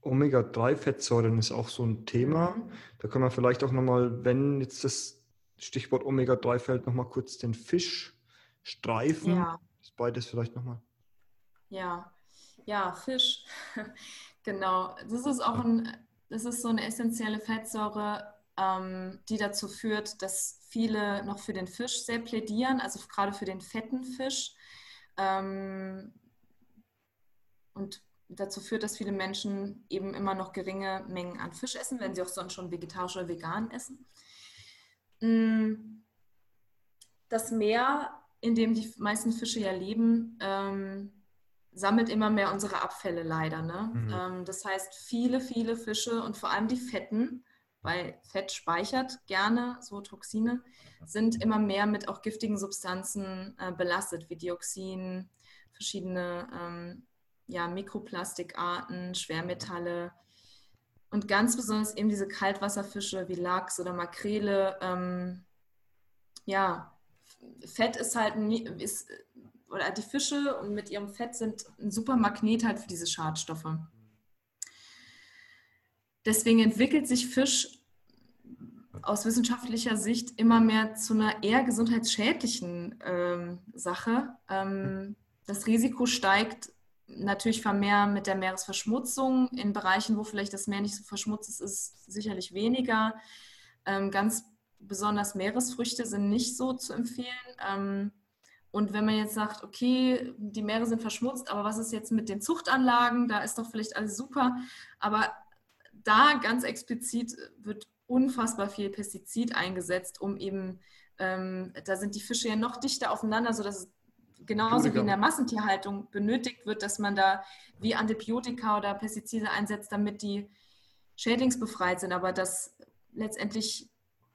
Speaker 1: Omega-3-Fettsäuren ist auch so ein Thema. Mhm. Da können wir vielleicht auch nochmal, wenn jetzt das Stichwort Omega-3 fällt, nochmal kurz den Fisch streifen. Ja. Das beides vielleicht nochmal.
Speaker 2: Ja, ja, Fisch. genau. Das ist auch ein, das ist so eine essentielle Fettsäure, ähm, die dazu führt, dass viele noch für den Fisch sehr plädieren, also gerade für den fetten Fisch. Ähm, und dazu führt, dass viele Menschen eben immer noch geringe Mengen an Fisch essen, wenn sie auch sonst schon vegetarisch oder vegan essen. Mm, das Meer, in dem die meisten Fische ja leben, ähm, sammelt immer mehr unsere Abfälle leider. Ne? Mhm. Ähm, das heißt, viele, viele Fische und vor allem die Fetten weil Fett speichert gerne so Toxine, sind immer mehr mit auch giftigen Substanzen äh, belastet, wie Dioxin, verschiedene ähm, ja, Mikroplastikarten, Schwermetalle und ganz besonders eben diese Kaltwasserfische wie Lachs oder Makrele. Ähm, ja, Fett ist halt ist, oder die Fische und mit ihrem Fett sind ein super Magnet halt für diese Schadstoffe. Deswegen entwickelt sich Fisch aus wissenschaftlicher Sicht immer mehr zu einer eher gesundheitsschädlichen ähm, Sache. Ähm, das Risiko steigt natürlich vermehrt mit der Meeresverschmutzung. In Bereichen, wo vielleicht das Meer nicht so verschmutzt ist, ist sicherlich weniger. Ähm, ganz besonders Meeresfrüchte sind nicht so zu empfehlen. Ähm, und wenn man jetzt sagt, okay, die Meere sind verschmutzt, aber was ist jetzt mit den Zuchtanlagen? Da ist doch vielleicht alles super. Aber da ganz explizit wird unfassbar viel Pestizid eingesetzt, um eben, ähm, da sind die Fische ja noch dichter aufeinander, sodass es genauso wie in der Massentierhaltung benötigt wird, dass man da wie Antibiotika oder Pestizide einsetzt, damit die schädlingsbefreit sind. Aber das letztendlich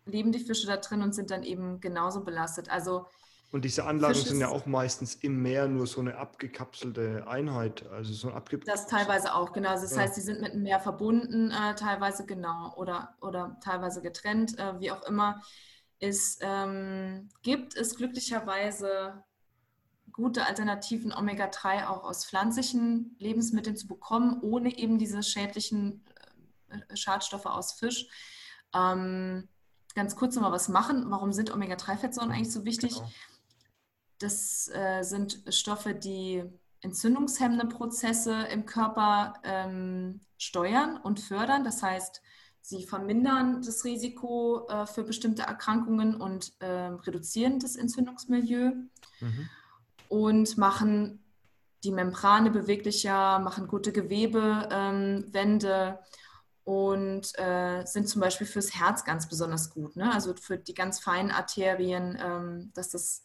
Speaker 2: leben die Fische da drin und sind dann eben genauso belastet. Also
Speaker 1: und diese Anlagen Fisch sind ja auch meistens im Meer nur so eine abgekapselte Einheit, also so ein
Speaker 2: Das teilweise auch, genau. Also das ja. heißt, sie sind mit dem Meer verbunden, äh, teilweise genau, oder, oder teilweise getrennt, äh, wie auch immer. Es ähm, gibt es glücklicherweise gute Alternativen, Omega-3 auch aus pflanzlichen Lebensmitteln zu bekommen, ohne eben diese schädlichen äh, Schadstoffe aus Fisch. Ähm, ganz kurz nochmal was machen. Warum sind Omega-3-Fettsäuren eigentlich so wichtig? Genau. Das äh, sind Stoffe, die entzündungshemmende Prozesse im Körper ähm, steuern und fördern. Das heißt, sie vermindern das Risiko äh, für bestimmte Erkrankungen und äh, reduzieren das Entzündungsmilieu mhm. und machen die Membrane beweglicher, machen gute Gewebewände ähm, und äh, sind zum Beispiel fürs Herz ganz besonders gut. Ne? Also für die ganz feinen Arterien, ähm, dass das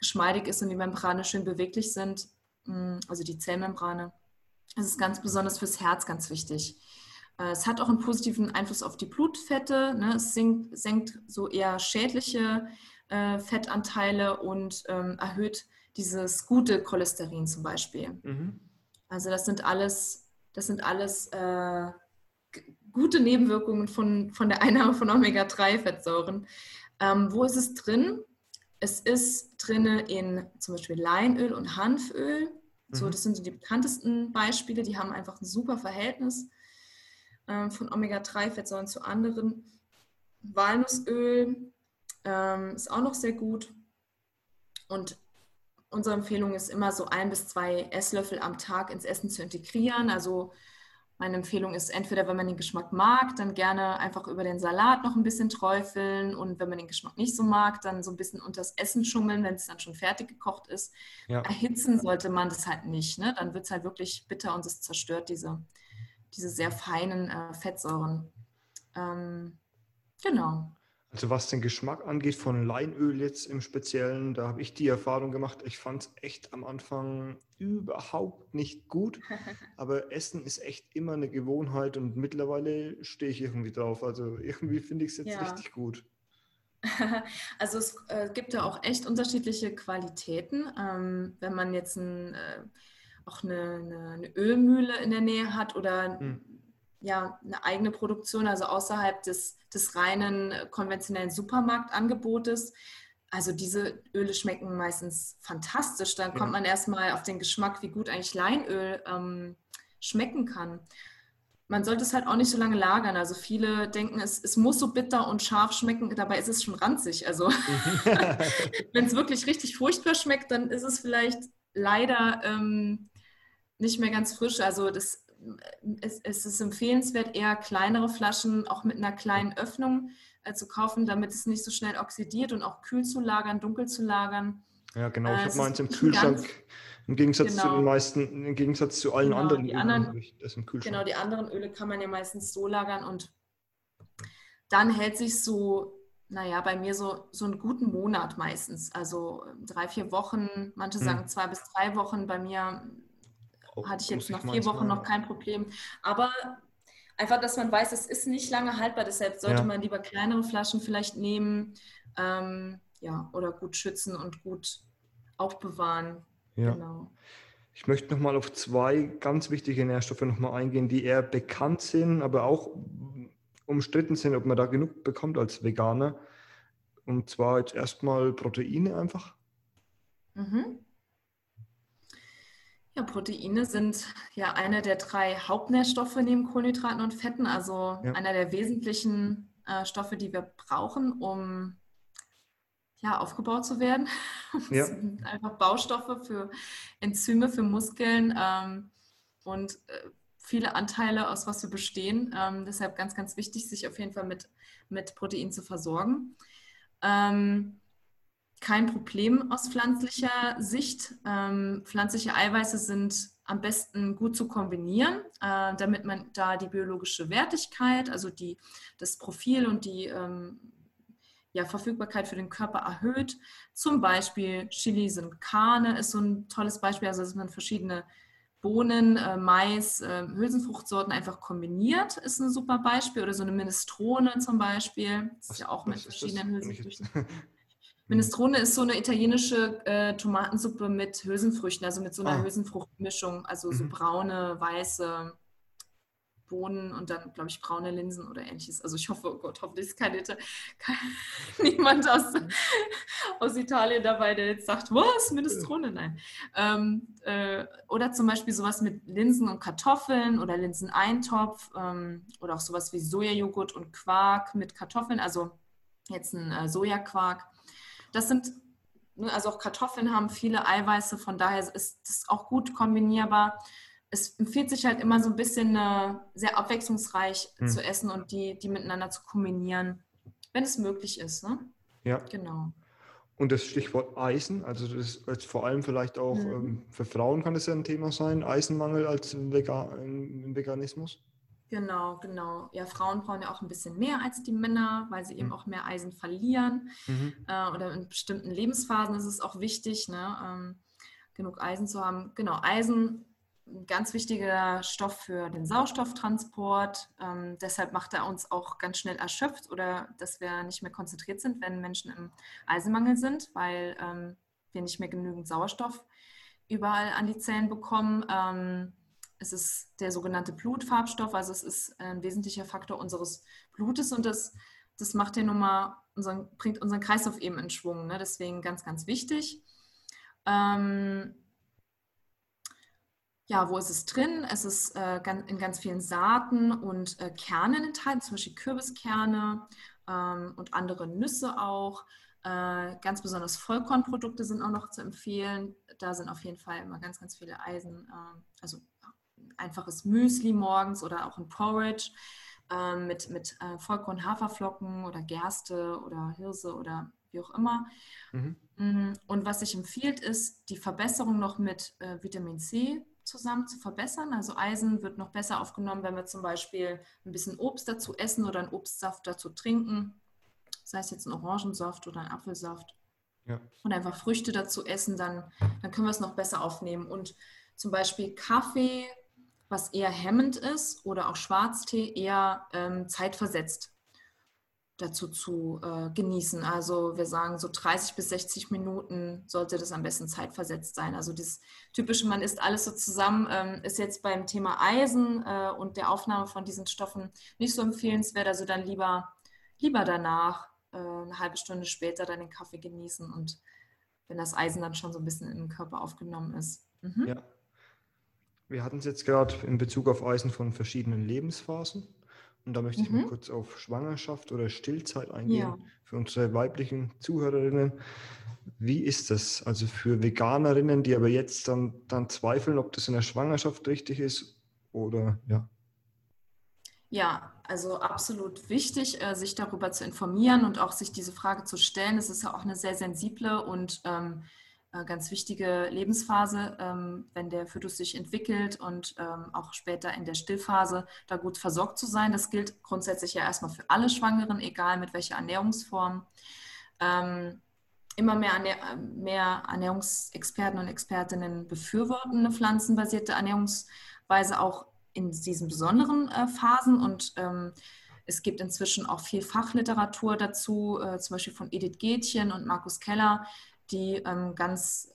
Speaker 2: geschmeidig ist und die Membrane schön beweglich sind, mm, also die Zellmembrane. Das ist ganz besonders fürs Herz ganz wichtig. Äh, es hat auch einen positiven Einfluss auf die Blutfette. Ne? Es senkt, senkt, so eher schädliche äh, Fettanteile und ähm, erhöht dieses gute Cholesterin zum Beispiel. Mhm. Also das sind alles, das sind alles äh, gute Nebenwirkungen von, von der Einnahme von Omega-3-Fettsäuren. Ähm, wo ist es drin? Es ist drin in zum Beispiel Leinöl und Hanföl. So, mhm. das sind so die bekanntesten Beispiele. Die haben einfach ein super Verhältnis ähm, von Omega-3-Fettsäuren zu anderen. Walnussöl ähm, ist auch noch sehr gut. Und unsere Empfehlung ist immer so ein bis zwei Esslöffel am Tag ins Essen zu integrieren. Also meine Empfehlung ist entweder, wenn man den Geschmack mag, dann gerne einfach über den Salat noch ein bisschen träufeln und wenn man den Geschmack nicht so mag, dann so ein bisschen unters Essen schummeln, wenn es dann schon fertig gekocht ist. Ja. Erhitzen sollte man das halt nicht, ne? dann wird es halt wirklich bitter und es zerstört diese, diese sehr feinen äh, Fettsäuren. Ähm, genau.
Speaker 1: Also was den Geschmack angeht von Leinöl jetzt im Speziellen, da habe ich die Erfahrung gemacht, ich fand es echt am Anfang überhaupt nicht gut, aber Essen ist echt immer eine Gewohnheit und mittlerweile stehe ich irgendwie drauf. Also irgendwie finde ich es jetzt ja. richtig gut.
Speaker 2: Also es äh, gibt ja auch echt unterschiedliche Qualitäten. Ähm, wenn man jetzt ein, äh, auch eine, eine, eine, Ölmühle in der Nähe hat oder hm ja, eine eigene Produktion, also außerhalb des, des reinen konventionellen Supermarktangebotes. Also diese Öle schmecken meistens fantastisch. Dann kommt man erstmal auf den Geschmack, wie gut eigentlich Leinöl ähm, schmecken kann. Man sollte es halt auch nicht so lange lagern. Also viele denken, es, es muss so bitter und scharf schmecken, dabei ist es schon ranzig. Also wenn es wirklich richtig furchtbar schmeckt, dann ist es vielleicht leider ähm, nicht mehr ganz frisch. Also das es, es, ist empfehlenswert, eher kleinere Flaschen auch mit einer kleinen Öffnung äh, zu kaufen, damit es nicht so schnell oxidiert und auch kühl zu lagern, dunkel zu lagern.
Speaker 1: Ja, genau. Ich äh, habe meins im Kühlschrank. Im Gegensatz genau. zu den meisten, im Gegensatz zu allen
Speaker 2: genau,
Speaker 1: anderen
Speaker 2: die anderen, Genau, die anderen Öle kann man ja meistens so lagern und dann hält sich so, naja, bei mir so, so einen guten Monat meistens. Also drei, vier Wochen, manche hm. sagen zwei bis drei Wochen. Bei mir hatte ich jetzt nach vier Wochen noch kein Problem. Aber einfach, dass man weiß, es ist nicht lange haltbar. Deshalb sollte ja. man lieber kleinere Flaschen vielleicht nehmen. Ähm, ja, oder gut schützen und gut aufbewahren.
Speaker 1: Ja. Genau. Ich möchte nochmal auf zwei ganz wichtige Nährstoffe nochmal eingehen, die eher bekannt sind, aber auch umstritten sind, ob man da genug bekommt als Veganer. Und zwar jetzt erstmal Proteine einfach. Mhm.
Speaker 2: Ja, Proteine sind ja eine der drei Hauptnährstoffe neben Kohlenhydraten und Fetten, also ja. einer der wesentlichen äh, Stoffe, die wir brauchen, um ja, aufgebaut zu werden. Ja. sind einfach Baustoffe für Enzyme, für Muskeln ähm, und äh, viele Anteile, aus was wir bestehen. Ähm, deshalb ganz, ganz wichtig, sich auf jeden Fall mit, mit Protein zu versorgen. Ähm, kein Problem aus pflanzlicher Sicht. Ähm, pflanzliche Eiweiße sind am besten gut zu kombinieren, äh, damit man da die biologische Wertigkeit, also die, das Profil und die ähm, ja, Verfügbarkeit für den Körper erhöht. Zum Beispiel Chili sind Karne ist so ein tolles Beispiel, also dass man verschiedene Bohnen, äh, Mais, äh, Hülsenfruchtsorten einfach kombiniert, ist ein super Beispiel. Oder so eine Minestrone zum Beispiel. Das ist ja auch mit verschiedenen Hülsenfrüchten. Minestrone ist so eine italienische äh, Tomatensuppe mit Hülsenfrüchten, also mit so einer ah. Hülsenfruchtmischung, also so mhm. braune, weiße Bohnen und dann, glaube ich, braune Linsen oder ähnliches. Also ich hoffe, oh Gott, hoffentlich ist keine, kein, niemand aus, aus Italien dabei, der jetzt sagt, was, Minestrone? Nein. Ähm, äh, oder zum Beispiel sowas mit Linsen und Kartoffeln oder Linseneintopf ähm, oder auch sowas wie Sojajoghurt und Quark mit Kartoffeln, also jetzt ein äh, Sojaquark. Das sind ne, also auch Kartoffeln haben viele Eiweiße, von daher ist es auch gut kombinierbar es empfiehlt sich halt immer so ein bisschen äh, sehr abwechslungsreich hm. zu essen und die, die miteinander zu kombinieren, wenn es möglich ist. Ne?
Speaker 1: Ja. Genau. Und das Stichwort Eisen, also das ist vor allem vielleicht auch mhm. ähm, für Frauen kann das ja ein Thema sein, Eisenmangel als Vegan, im Veganismus.
Speaker 2: Genau, genau. Ja, Frauen brauchen ja auch ein bisschen mehr als die Männer, weil sie mhm. eben auch mehr Eisen verlieren. Mhm. Äh, oder in bestimmten Lebensphasen ist es auch wichtig, ne, ähm, genug Eisen zu haben. Genau, Eisen ein ganz wichtiger Stoff für den Sauerstofftransport. Ähm, deshalb macht er uns auch ganz schnell erschöpft oder dass wir nicht mehr konzentriert sind, wenn Menschen im Eisenmangel sind, weil ähm, wir nicht mehr genügend Sauerstoff überall an die Zellen bekommen. Es ist der sogenannte Blutfarbstoff, also es ist ein wesentlicher Faktor unseres Blutes und das, das macht den Nummer, unseren, bringt unseren Kreislauf eben in Schwung. Ne? Deswegen ganz, ganz wichtig. Ähm, ja, wo ist es drin? Es ist äh, in ganz vielen Saaten und äh, Kernen enthalten, zum Beispiel Kürbiskerne ähm, und andere Nüsse auch. Äh, ganz besonders Vollkornprodukte sind auch noch zu empfehlen. Da sind auf jeden Fall immer ganz, ganz viele Eisen. Ähm, also einfaches Müsli morgens oder auch ein Porridge ähm, mit, mit äh, Vollkorn, Haferflocken oder Gerste oder Hirse oder wie auch immer. Mhm. Mm, und was sich empfiehlt, ist die Verbesserung noch mit äh, Vitamin C zusammen zu verbessern. Also Eisen wird noch besser aufgenommen, wenn wir zum Beispiel ein bisschen Obst dazu essen oder einen Obstsaft dazu trinken, sei es jetzt ein Orangensaft oder ein Apfelsaft. Ja. Und einfach Früchte dazu essen, dann, dann können wir es noch besser aufnehmen. Und zum Beispiel Kaffee, was eher hemmend ist, oder auch Schwarztee eher ähm, zeitversetzt dazu zu äh, genießen. Also wir sagen so 30 bis 60 Minuten sollte das am besten zeitversetzt sein. Also das typische, man isst alles so zusammen, ähm, ist jetzt beim Thema Eisen äh, und der Aufnahme von diesen Stoffen nicht so empfehlenswert. Also dann lieber, lieber danach, äh, eine halbe Stunde später dann den Kaffee genießen und wenn das Eisen dann schon so ein bisschen im Körper aufgenommen ist. Mhm. Ja.
Speaker 1: Wir hatten es jetzt gerade in Bezug auf Eisen von verschiedenen Lebensphasen. Und da möchte ich mhm. mal kurz auf Schwangerschaft oder Stillzeit eingehen ja. für unsere weiblichen Zuhörerinnen. Wie ist das? Also für Veganerinnen, die aber jetzt dann, dann zweifeln, ob das in der Schwangerschaft richtig ist oder ja.
Speaker 2: Ja, also absolut wichtig, äh, sich darüber zu informieren und auch sich diese Frage zu stellen. Es ist ja auch eine sehr sensible und ähm, äh, ganz wichtige Lebensphase, ähm, wenn der Fötus sich entwickelt und ähm, auch später in der Stillphase da gut versorgt zu sein. Das gilt grundsätzlich ja erstmal für alle Schwangeren, egal mit welcher Ernährungsform. Ähm, immer mehr, mehr Ernährungsexperten und Expertinnen befürworten eine pflanzenbasierte Ernährungsweise auch in diesen besonderen äh, Phasen und es gibt inzwischen auch viel Fachliteratur dazu, äh, zum Beispiel von Edith Gätchen und Markus Keller, die ähm, ganz,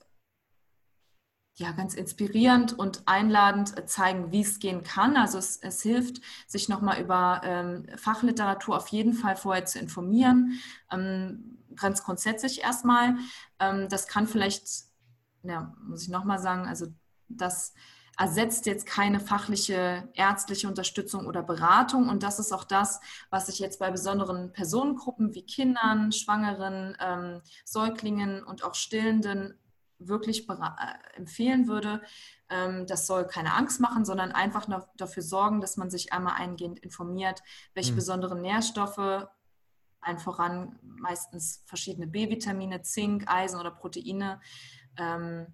Speaker 2: ja, ganz inspirierend und einladend zeigen, wie es gehen kann. Also es, es hilft, sich nochmal über ähm, Fachliteratur auf jeden Fall vorher zu informieren. Ähm, ganz grundsätzlich erstmal. Ähm, das kann vielleicht, ja, muss ich nochmal sagen, also das ersetzt jetzt keine fachliche ärztliche Unterstützung oder Beratung. Und das ist auch das, was ich jetzt bei besonderen Personengruppen wie Kindern, Schwangeren, ähm, Säuglingen und auch Stillenden wirklich äh, empfehlen würde. Ähm, das soll keine Angst machen, sondern einfach dafür sorgen, dass man sich einmal eingehend informiert, welche mhm. besonderen Nährstoffe, allen voran meistens verschiedene B-Vitamine, Zink, Eisen oder Proteine, ähm,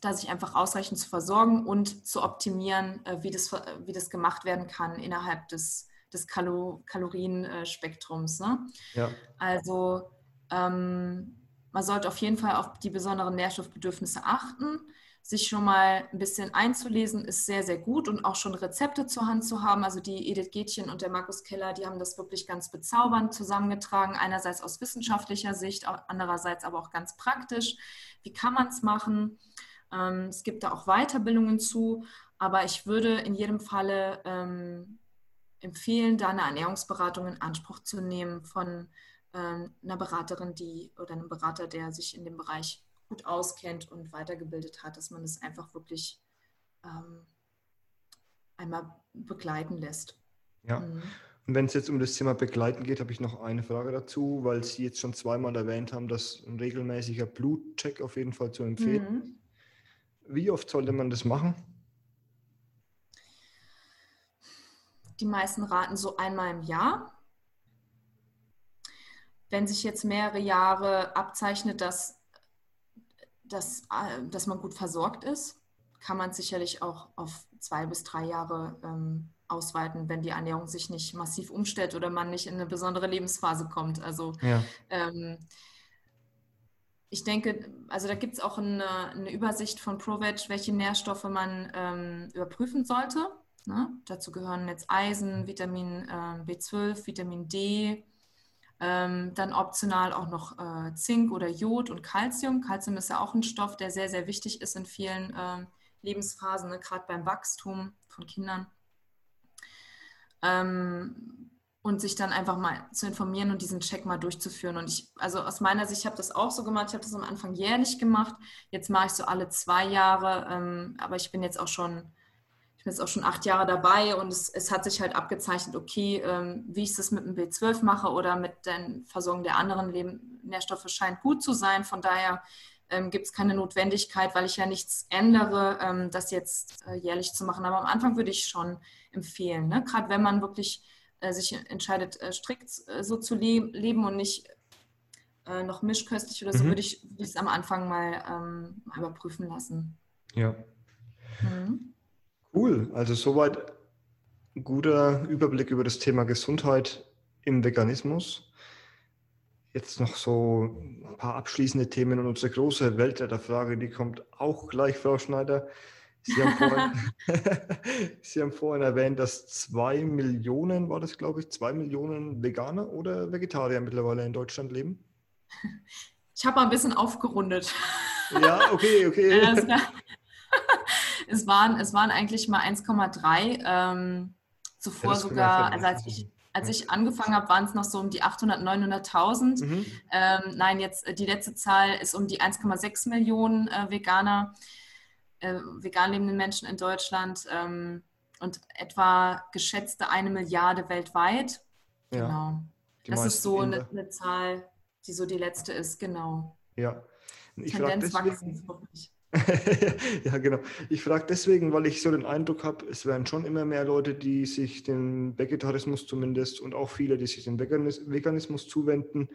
Speaker 2: da sich einfach ausreichend zu versorgen und zu optimieren, äh, wie, das, wie das gemacht werden kann innerhalb des, des Kalo Kalorienspektrums. Ne? Ja. Also ähm, man sollte auf jeden Fall auf die besonderen Nährstoffbedürfnisse achten. Sich schon mal ein bisschen einzulesen ist sehr, sehr gut und auch schon Rezepte zur Hand zu haben. Also die Edith Gätchen und der Markus Keller, die haben das wirklich ganz bezaubernd zusammengetragen. Einerseits aus wissenschaftlicher Sicht, andererseits aber auch ganz praktisch. Wie kann man es machen? Ähm, es gibt da auch Weiterbildungen zu, aber ich würde in jedem Falle ähm, empfehlen, da eine Ernährungsberatung in Anspruch zu nehmen von ähm, einer Beraterin, die oder einem Berater, der sich in dem Bereich gut auskennt und weitergebildet hat, dass man es einfach wirklich ähm, einmal begleiten lässt.
Speaker 1: Ja. Mhm. Und wenn es jetzt um das Thema Begleiten geht, habe ich noch eine Frage dazu, weil Sie jetzt schon zweimal erwähnt haben, dass ein regelmäßiger Blutcheck auf jeden Fall zu empfehlen ist. Mhm. Wie oft sollte man das machen?
Speaker 2: Die meisten raten so einmal im Jahr. Wenn sich jetzt mehrere Jahre abzeichnet, dass, dass, äh, dass man gut versorgt ist, kann man sicherlich auch auf zwei bis drei Jahre ähm, ausweiten, wenn die Ernährung sich nicht massiv umstellt oder man nicht in eine besondere Lebensphase kommt. Also ja. ähm, ich denke, also da gibt es auch eine, eine, Übersicht von ProVeg, welche Nährstoffe man ähm, überprüfen sollte. Ne? Dazu gehören jetzt Eisen, Vitamin äh, B12, Vitamin D, ähm, dann optional auch noch äh, Zink oder Jod und Calcium. Calcium ist ja auch ein Stoff, der sehr, sehr wichtig ist in vielen äh, Lebensphasen, ne? gerade beim Wachstum von Kindern. Ähm, und sich dann einfach mal zu informieren und diesen Check mal durchzuführen. Und ich, also aus meiner Sicht, ich habe das auch so gemacht, ich habe das am Anfang jährlich gemacht, jetzt mache ich so alle zwei Jahre, ähm, aber ich bin jetzt auch schon, ich bin jetzt auch schon acht Jahre dabei und es, es hat sich halt abgezeichnet, okay, ähm, wie ich das mit dem B12 mache oder mit der Versorgung der anderen Leben, Nährstoffe scheint gut zu sein. Von daher ähm, gibt es keine Notwendigkeit, weil ich ja nichts ändere, ähm, das jetzt äh, jährlich zu machen. Aber am Anfang würde ich schon empfehlen, ne? gerade wenn man wirklich sich entscheidet, äh, strikt äh, so zu le leben und nicht äh, noch mischköstlich oder so, mhm. würde ich es am Anfang mal ähm, überprüfen lassen.
Speaker 1: Ja. Mhm. Cool. Also soweit ein guter Überblick über das Thema Gesundheit im Veganismus. Jetzt noch so ein paar abschließende Themen und unsere große Weltretterfrage, die kommt auch gleich, Frau Schneider. Sie haben, vorhin, Sie haben vorhin erwähnt, dass zwei Millionen, war das glaube ich, zwei Millionen Veganer oder Vegetarier mittlerweile in Deutschland leben.
Speaker 2: Ich habe mal ein bisschen aufgerundet.
Speaker 1: Ja, okay, okay.
Speaker 2: es, waren, es waren eigentlich mal 1,3. Ähm, zuvor ja, sogar, also als ich, als ich angefangen habe, waren es noch so um die 800.000, 900.000. Mhm. Ähm, nein, jetzt die letzte Zahl ist um die 1,6 Millionen äh, Veganer äh, vegan lebenden Menschen in Deutschland ähm, und etwa geschätzte eine Milliarde weltweit. Ja, genau. Das ist so eine, eine, Zahl, die so die letzte ist, genau.
Speaker 1: Ja. Ich Tendenz wachsen ja, genau. Ich frage deswegen, weil ich so den Eindruck habe, es werden schon immer mehr Leute, die sich dem Vegetarismus zumindest und auch viele, die sich dem Veganismus zuwenden.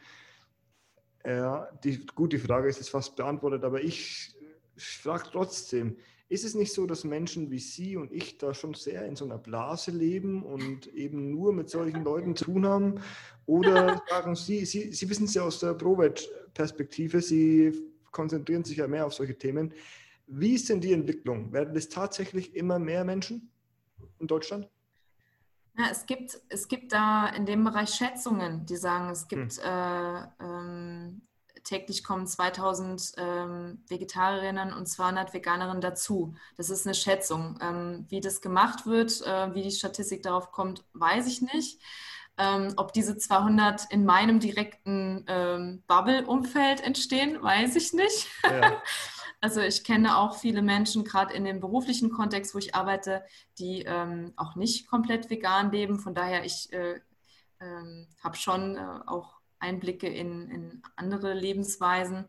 Speaker 1: Ja, die, gut, die Frage ist jetzt fast beantwortet, aber ich frage trotzdem, ist es nicht so, dass Menschen wie Sie und ich da schon sehr in so einer Blase leben und eben nur mit solchen Leuten zu tun haben? Oder sagen Sie, Sie, Sie wissen es ja aus der ProVet-Perspektive, Sie konzentrieren sich ja mehr auf solche Themen. Wie ist denn die Entwicklung? Werden es tatsächlich immer mehr Menschen in Deutschland?
Speaker 2: Ja, es, gibt, es gibt da in dem Bereich Schätzungen, die sagen, es gibt hm. äh, ähm, täglich kommen 2000 ähm, Vegetarierinnen und 200 Veganerinnen dazu. Das ist eine Schätzung. Ähm, wie das gemacht wird, äh, wie die Statistik darauf kommt, weiß ich nicht. Ähm, ob diese 200 in meinem direkten ähm, Bubble-Umfeld entstehen, weiß ich nicht. Ja. Also ich kenne auch viele Menschen, gerade in dem beruflichen Kontext, wo ich arbeite, die ähm, auch nicht komplett vegan leben. Von daher, ich äh, äh, habe schon äh, auch Einblicke in, in andere Lebensweisen.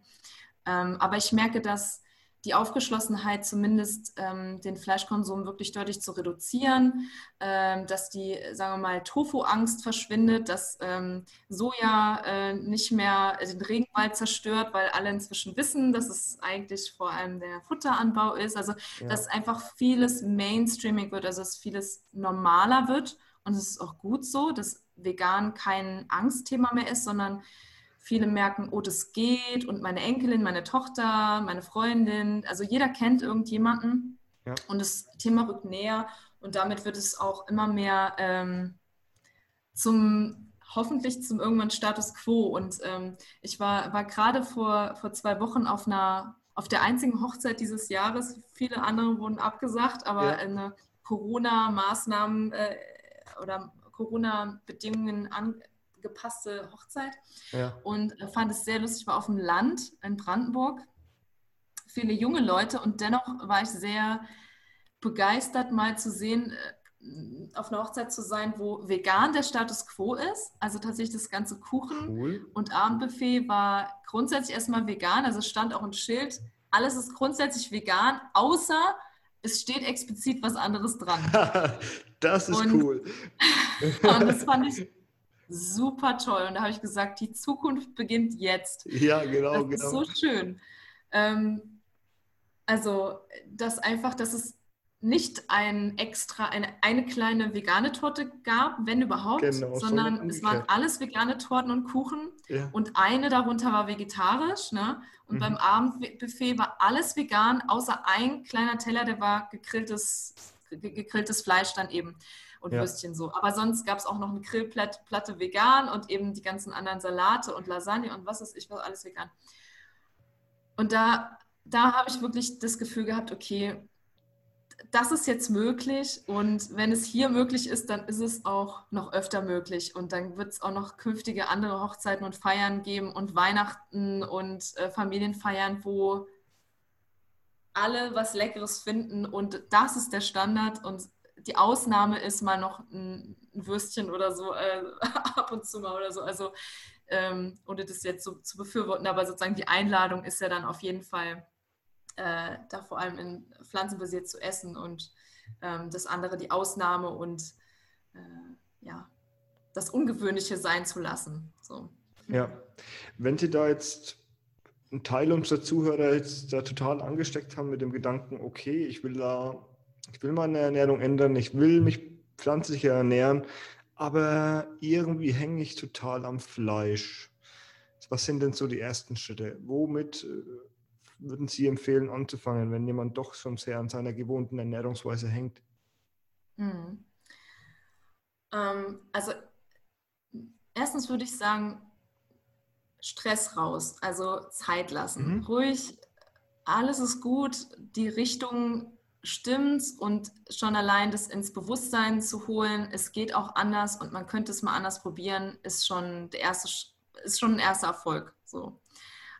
Speaker 2: Ähm, aber ich merke, dass die Aufgeschlossenheit, zumindest ähm, den Fleischkonsum wirklich deutlich zu reduzieren, ähm, dass die, sagen wir mal, Tofu-Angst verschwindet, dass ähm, Soja äh, nicht mehr den Regenwald zerstört, weil alle inzwischen wissen, dass es eigentlich vor allem der Futteranbau ist. Also, ja. dass einfach vieles Mainstreaming wird, also dass vieles normaler wird. Und es ist auch gut so, dass vegan kein Angstthema mehr ist, sondern Viele merken, oh, das geht und meine Enkelin, meine Tochter, meine Freundin, also jeder kennt irgendjemanden ja. und das Thema rückt näher und damit wird es auch immer mehr ähm, zum hoffentlich zum irgendwann Status quo. Und ähm, ich war, war gerade vor, vor zwei Wochen auf einer auf der einzigen Hochzeit dieses Jahres. Viele andere wurden abgesagt, aber ja. eine Corona-Maßnahmen äh, oder Corona-Bedingungen an, gepasste Hochzeit ja. und äh, fand es sehr lustig. Ich war auf dem Land in Brandenburg, viele junge Leute und dennoch war ich sehr begeistert, mal zu sehen, äh, auf einer Hochzeit zu sein, wo vegan der Status quo ist. Also tatsächlich das ganze Kuchen cool. und Abendbuffet war grundsätzlich erstmal vegan. Also stand auch ein Schild, alles ist grundsätzlich vegan, außer es steht explizit was anderes dran.
Speaker 1: das ist und, cool.
Speaker 2: und das fand ich super toll. Und da habe ich gesagt, die Zukunft beginnt jetzt.
Speaker 1: Ja, genau,
Speaker 2: das
Speaker 1: genau.
Speaker 2: ist so schön. Ähm, also, dass einfach, dass es nicht ein extra, eine, eine kleine vegane Torte gab, wenn überhaupt, genau, sondern es waren alles vegane Torten und Kuchen ja. und eine darunter war vegetarisch. Ne? Und mhm. beim Abendbuffet war alles vegan, außer ein kleiner Teller, der war gegrilltes, gegrilltes Fleisch dann eben und ja. Würstchen so. Aber sonst gab es auch noch eine Grillplatte vegan und eben die ganzen anderen Salate und Lasagne und was ist ich, was alles vegan. Und da, da habe ich wirklich das Gefühl gehabt, okay, das ist jetzt möglich und wenn es hier möglich ist, dann ist es auch noch öfter möglich und dann wird es auch noch künftige andere Hochzeiten und Feiern geben und Weihnachten und äh, Familienfeiern, wo alle was Leckeres finden und das ist der Standard und die Ausnahme ist mal noch ein, ein Würstchen oder so, äh, ab und zu mal oder so. Also, ähm, ohne das jetzt so zu befürworten, aber sozusagen die Einladung ist ja dann auf jeden Fall, äh, da vor allem in pflanzenbasiert zu essen und ähm, das andere die Ausnahme und äh, ja, das Ungewöhnliche sein zu lassen. So.
Speaker 1: Ja, wenn Sie da jetzt einen Teil unserer Zuhörer jetzt da total angesteckt haben mit dem Gedanken, okay, ich will da ich will meine Ernährung ändern, ich will mich pflanzlicher ernähren, aber irgendwie hänge ich total am Fleisch. Was sind denn so die ersten Schritte? Womit äh, würden Sie empfehlen, anzufangen, wenn jemand doch schon sehr an seiner gewohnten Ernährungsweise hängt?
Speaker 2: Hm. Ähm, also erstens würde ich sagen, Stress raus, also Zeit lassen. Mhm. Ruhig, alles ist gut, die Richtung stimmt und schon allein das ins Bewusstsein zu holen, es geht auch anders und man könnte es mal anders probieren, ist schon der erste, ist schon ein erster Erfolg. So.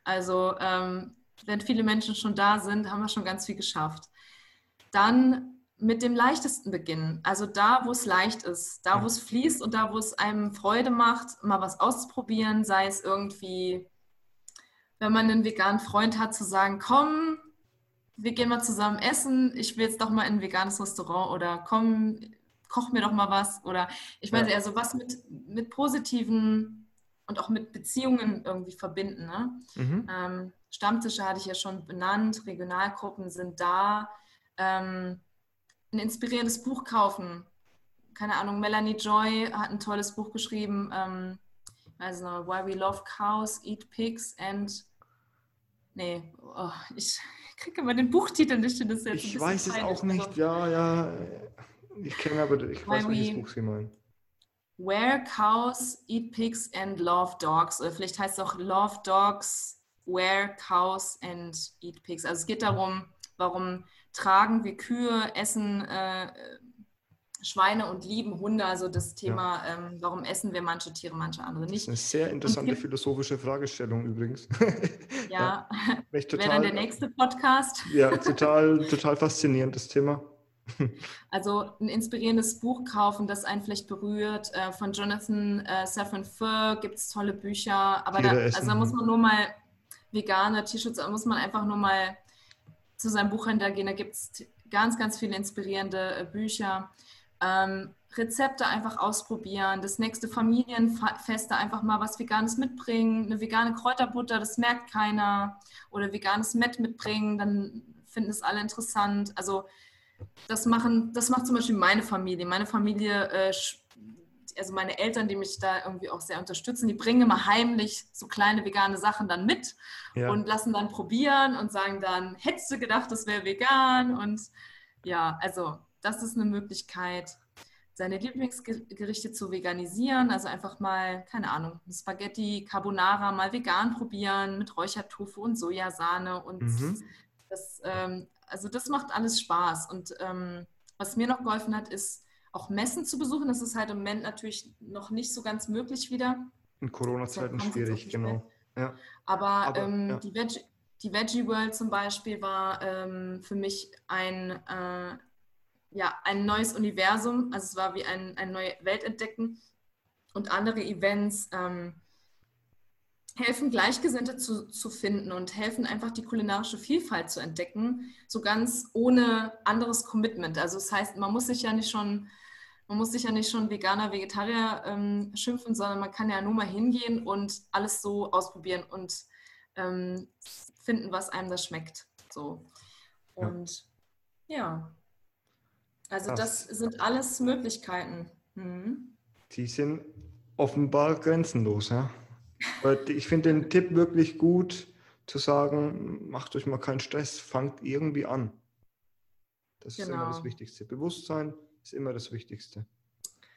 Speaker 2: Also ähm, wenn viele Menschen schon da sind, haben wir schon ganz viel geschafft. Dann mit dem leichtesten beginnen. Also da, wo es leicht ist, da, wo es fließt und da, wo es einem Freude macht, mal was auszuprobieren, sei es irgendwie, wenn man einen veganen Freund hat, zu sagen, komm, wir gehen mal zusammen essen, ich will jetzt doch mal in ein veganes Restaurant oder komm, koch mir doch mal was. Oder ich weiß ja. eher so was mit, mit positiven und auch mit Beziehungen irgendwie verbinden. Ne? Mhm. Ähm, Stammtische hatte ich ja schon benannt, Regionalgruppen sind da. Ähm, ein inspirierendes Buch kaufen. Keine Ahnung, Melanie Joy hat ein tolles Buch geschrieben. Ähm, also Why We Love Cows, Eat Pigs and Nee, oh, ich kriege immer den Buchtitel nicht hin. Das
Speaker 1: ich weiß es auch nicht, also. ja, ja. Ich kenne aber, ich weiß, welches Buch Sie meinen.
Speaker 2: Where Cows Eat Pigs and Love Dogs. Oder vielleicht heißt es auch Love Dogs, Where Cows and Eat Pigs. Also es geht darum, warum tragen wir Kühe, essen, äh, Schweine und lieben Hunde. Also das Thema, ja. ähm, warum essen wir manche Tiere, manche andere nicht.
Speaker 1: Das ist eine sehr interessante philosophische Fragestellung übrigens.
Speaker 2: Ja, ja. wäre dann der nächste Podcast.
Speaker 1: Ja, total, total faszinierendes Thema.
Speaker 2: Also ein inspirierendes Buch kaufen, das einen vielleicht berührt. Äh, von Jonathan äh, Safran Foer gibt es tolle Bücher. Aber da, also da muss man nur mal vegane T-Shirts, muss man einfach nur mal zu seinem Buchhändler gehen. Da gibt es ganz, ganz viele inspirierende äh, Bücher. Ähm, Rezepte einfach ausprobieren, das nächste Familienfeste einfach mal was Veganes mitbringen, eine vegane Kräuterbutter, das merkt keiner, oder veganes Met mitbringen, dann finden es alle interessant. Also das machen, das macht zum Beispiel meine Familie. Meine Familie, äh, also meine Eltern, die mich da irgendwie auch sehr unterstützen, die bringen immer heimlich so kleine vegane Sachen dann mit ja. und lassen dann probieren und sagen dann, hättest du gedacht, das wäre vegan? Und ja, also das ist eine Möglichkeit, seine Lieblingsgerichte zu veganisieren. Also einfach mal, keine Ahnung, Spaghetti Carbonara mal vegan probieren mit Räuchertofu und Sojasahne und mhm. das ähm, also das macht alles Spaß. Und ähm, was mir noch geholfen hat, ist auch Messen zu besuchen. Das ist halt im Moment natürlich noch nicht so ganz möglich wieder.
Speaker 1: In Corona-Zeiten schwierig, genau.
Speaker 2: Ja. Aber, Aber ähm, ja. die, Veg die Veggie World zum Beispiel war ähm, für mich ein, äh, ja, ein neues Universum. Also es war wie ein, eine neue Welt entdecken. Und andere Events, ähm, helfen, Gleichgesinnte zu, zu finden und helfen einfach die kulinarische Vielfalt zu entdecken, so ganz ohne anderes Commitment. Also das heißt, man muss sich ja nicht schon, man muss sich ja nicht schon Veganer, Vegetarier ähm, schimpfen, sondern man kann ja nur mal hingehen und alles so ausprobieren und ähm, finden, was einem da schmeckt. So. Und ja, ja. also Krass. das sind alles Möglichkeiten. Mhm.
Speaker 1: Die sind offenbar grenzenlos, ja. Ich finde den Tipp wirklich gut, zu sagen, macht euch mal keinen Stress, fangt irgendwie an. Das genau. ist immer das genau. Wichtigste. Bewusstsein ist immer das Wichtigste.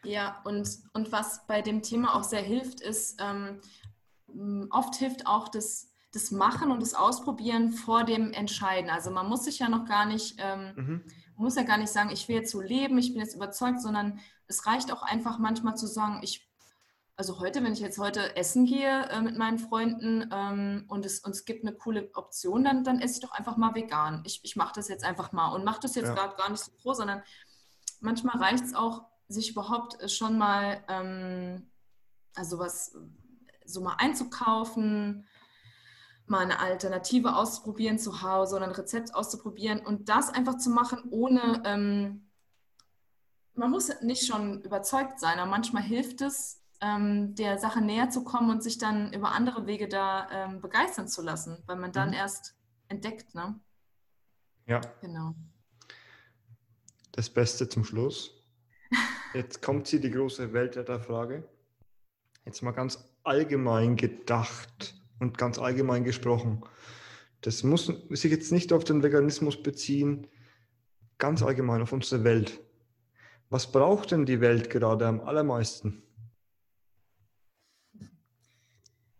Speaker 2: Ja, und, und was bei dem Thema auch sehr hilft, ist, ähm, oft hilft auch das, das Machen und das Ausprobieren vor dem Entscheiden. Also man muss sich ja noch gar nicht, ähm, mhm. man muss ja gar nicht sagen, ich will jetzt so leben, ich bin jetzt überzeugt, sondern es reicht auch einfach manchmal zu sagen, ich also heute, wenn ich jetzt heute essen gehe äh, mit meinen Freunden ähm, und, es, und es gibt eine coole Option, dann, dann esse ich doch einfach mal vegan. Ich, ich mache das jetzt einfach mal und mache das jetzt ja. gerade gar nicht so froh, sondern manchmal reicht es auch, sich überhaupt äh, schon mal, ähm, also was, so mal einzukaufen, mal eine Alternative auszuprobieren zu Hause oder ein Rezept auszuprobieren und das einfach zu machen, ohne, ähm, man muss nicht schon überzeugt sein, aber manchmal hilft es, ähm, der Sache näher zu kommen und sich dann über andere Wege da ähm, begeistern zu lassen, weil man dann mhm. erst entdeckt. Ne?
Speaker 1: Ja.
Speaker 2: Genau.
Speaker 1: Das Beste zum Schluss. Jetzt kommt sie, die große Welt der Frage. Jetzt mal ganz allgemein gedacht und ganz allgemein gesprochen. Das muss sich jetzt nicht auf den Veganismus beziehen, ganz allgemein auf unsere Welt. Was braucht denn die Welt gerade am allermeisten?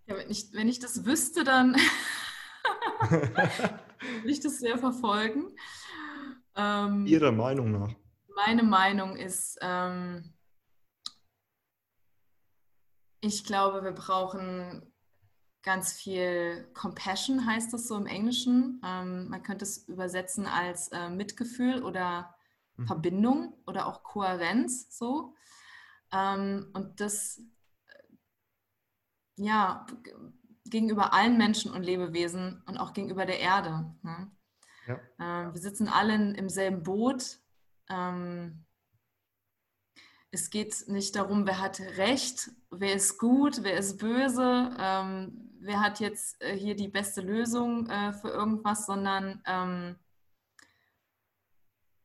Speaker 2: Ja, wenn ich, wenn ich das wüsste, dann würde ich das sehr verfolgen.
Speaker 1: Ähm, Ihrer Meinung nach?
Speaker 2: Meine Meinung ist, ähm, ich glaube, wir brauchen ganz viel Compassion, heißt das so im Englischen. Ähm, man könnte es übersetzen als äh, Mitgefühl oder mhm. Verbindung oder auch Kohärenz so. Ähm, und das ja, gegenüber allen Menschen und Lebewesen und auch gegenüber der Erde. Ne? Ja. Äh, wir sitzen alle im selben Boot. Ähm, es geht nicht darum, wer hat Recht, wer ist gut, wer ist böse, ähm, wer hat jetzt äh, hier die beste Lösung äh, für irgendwas, sondern ähm,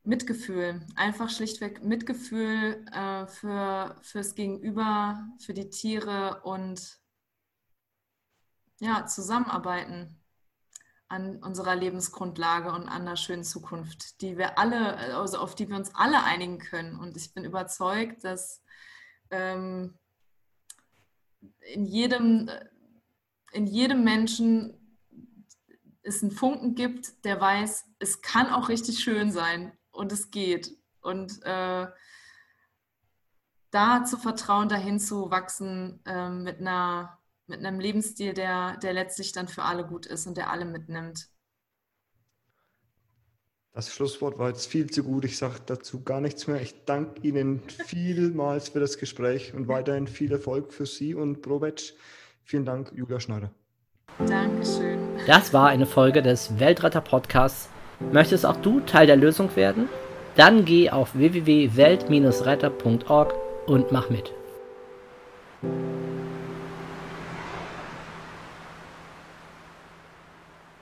Speaker 2: Mitgefühl, einfach schlichtweg Mitgefühl äh, für, fürs Gegenüber, für die Tiere und ja, zusammenarbeiten an unserer Lebensgrundlage und an einer schönen Zukunft, die wir alle, also auf die wir uns alle einigen können. Und ich bin überzeugt, dass ähm, in jedem, in jedem Menschen es einen Funken gibt, der weiß, es kann auch richtig schön sein und es geht. Und äh, da zu vertrauen, dahin zu wachsen ähm, mit, einer, mit einem Lebensstil, der, der letztlich dann für alle gut ist und der alle mitnimmt.
Speaker 1: Das Schlusswort war jetzt viel zu gut. Ich sage dazu gar nichts mehr. Ich danke Ihnen vielmals für das Gespräch und weiterhin viel Erfolg für Sie und ProVeg. Vielen Dank, Julia Schneider.
Speaker 2: Dankeschön.
Speaker 3: Das war eine Folge des Weltretter Podcasts. Möchtest auch du Teil der Lösung werden? Dann geh auf www.welt-retter.org und mach mit.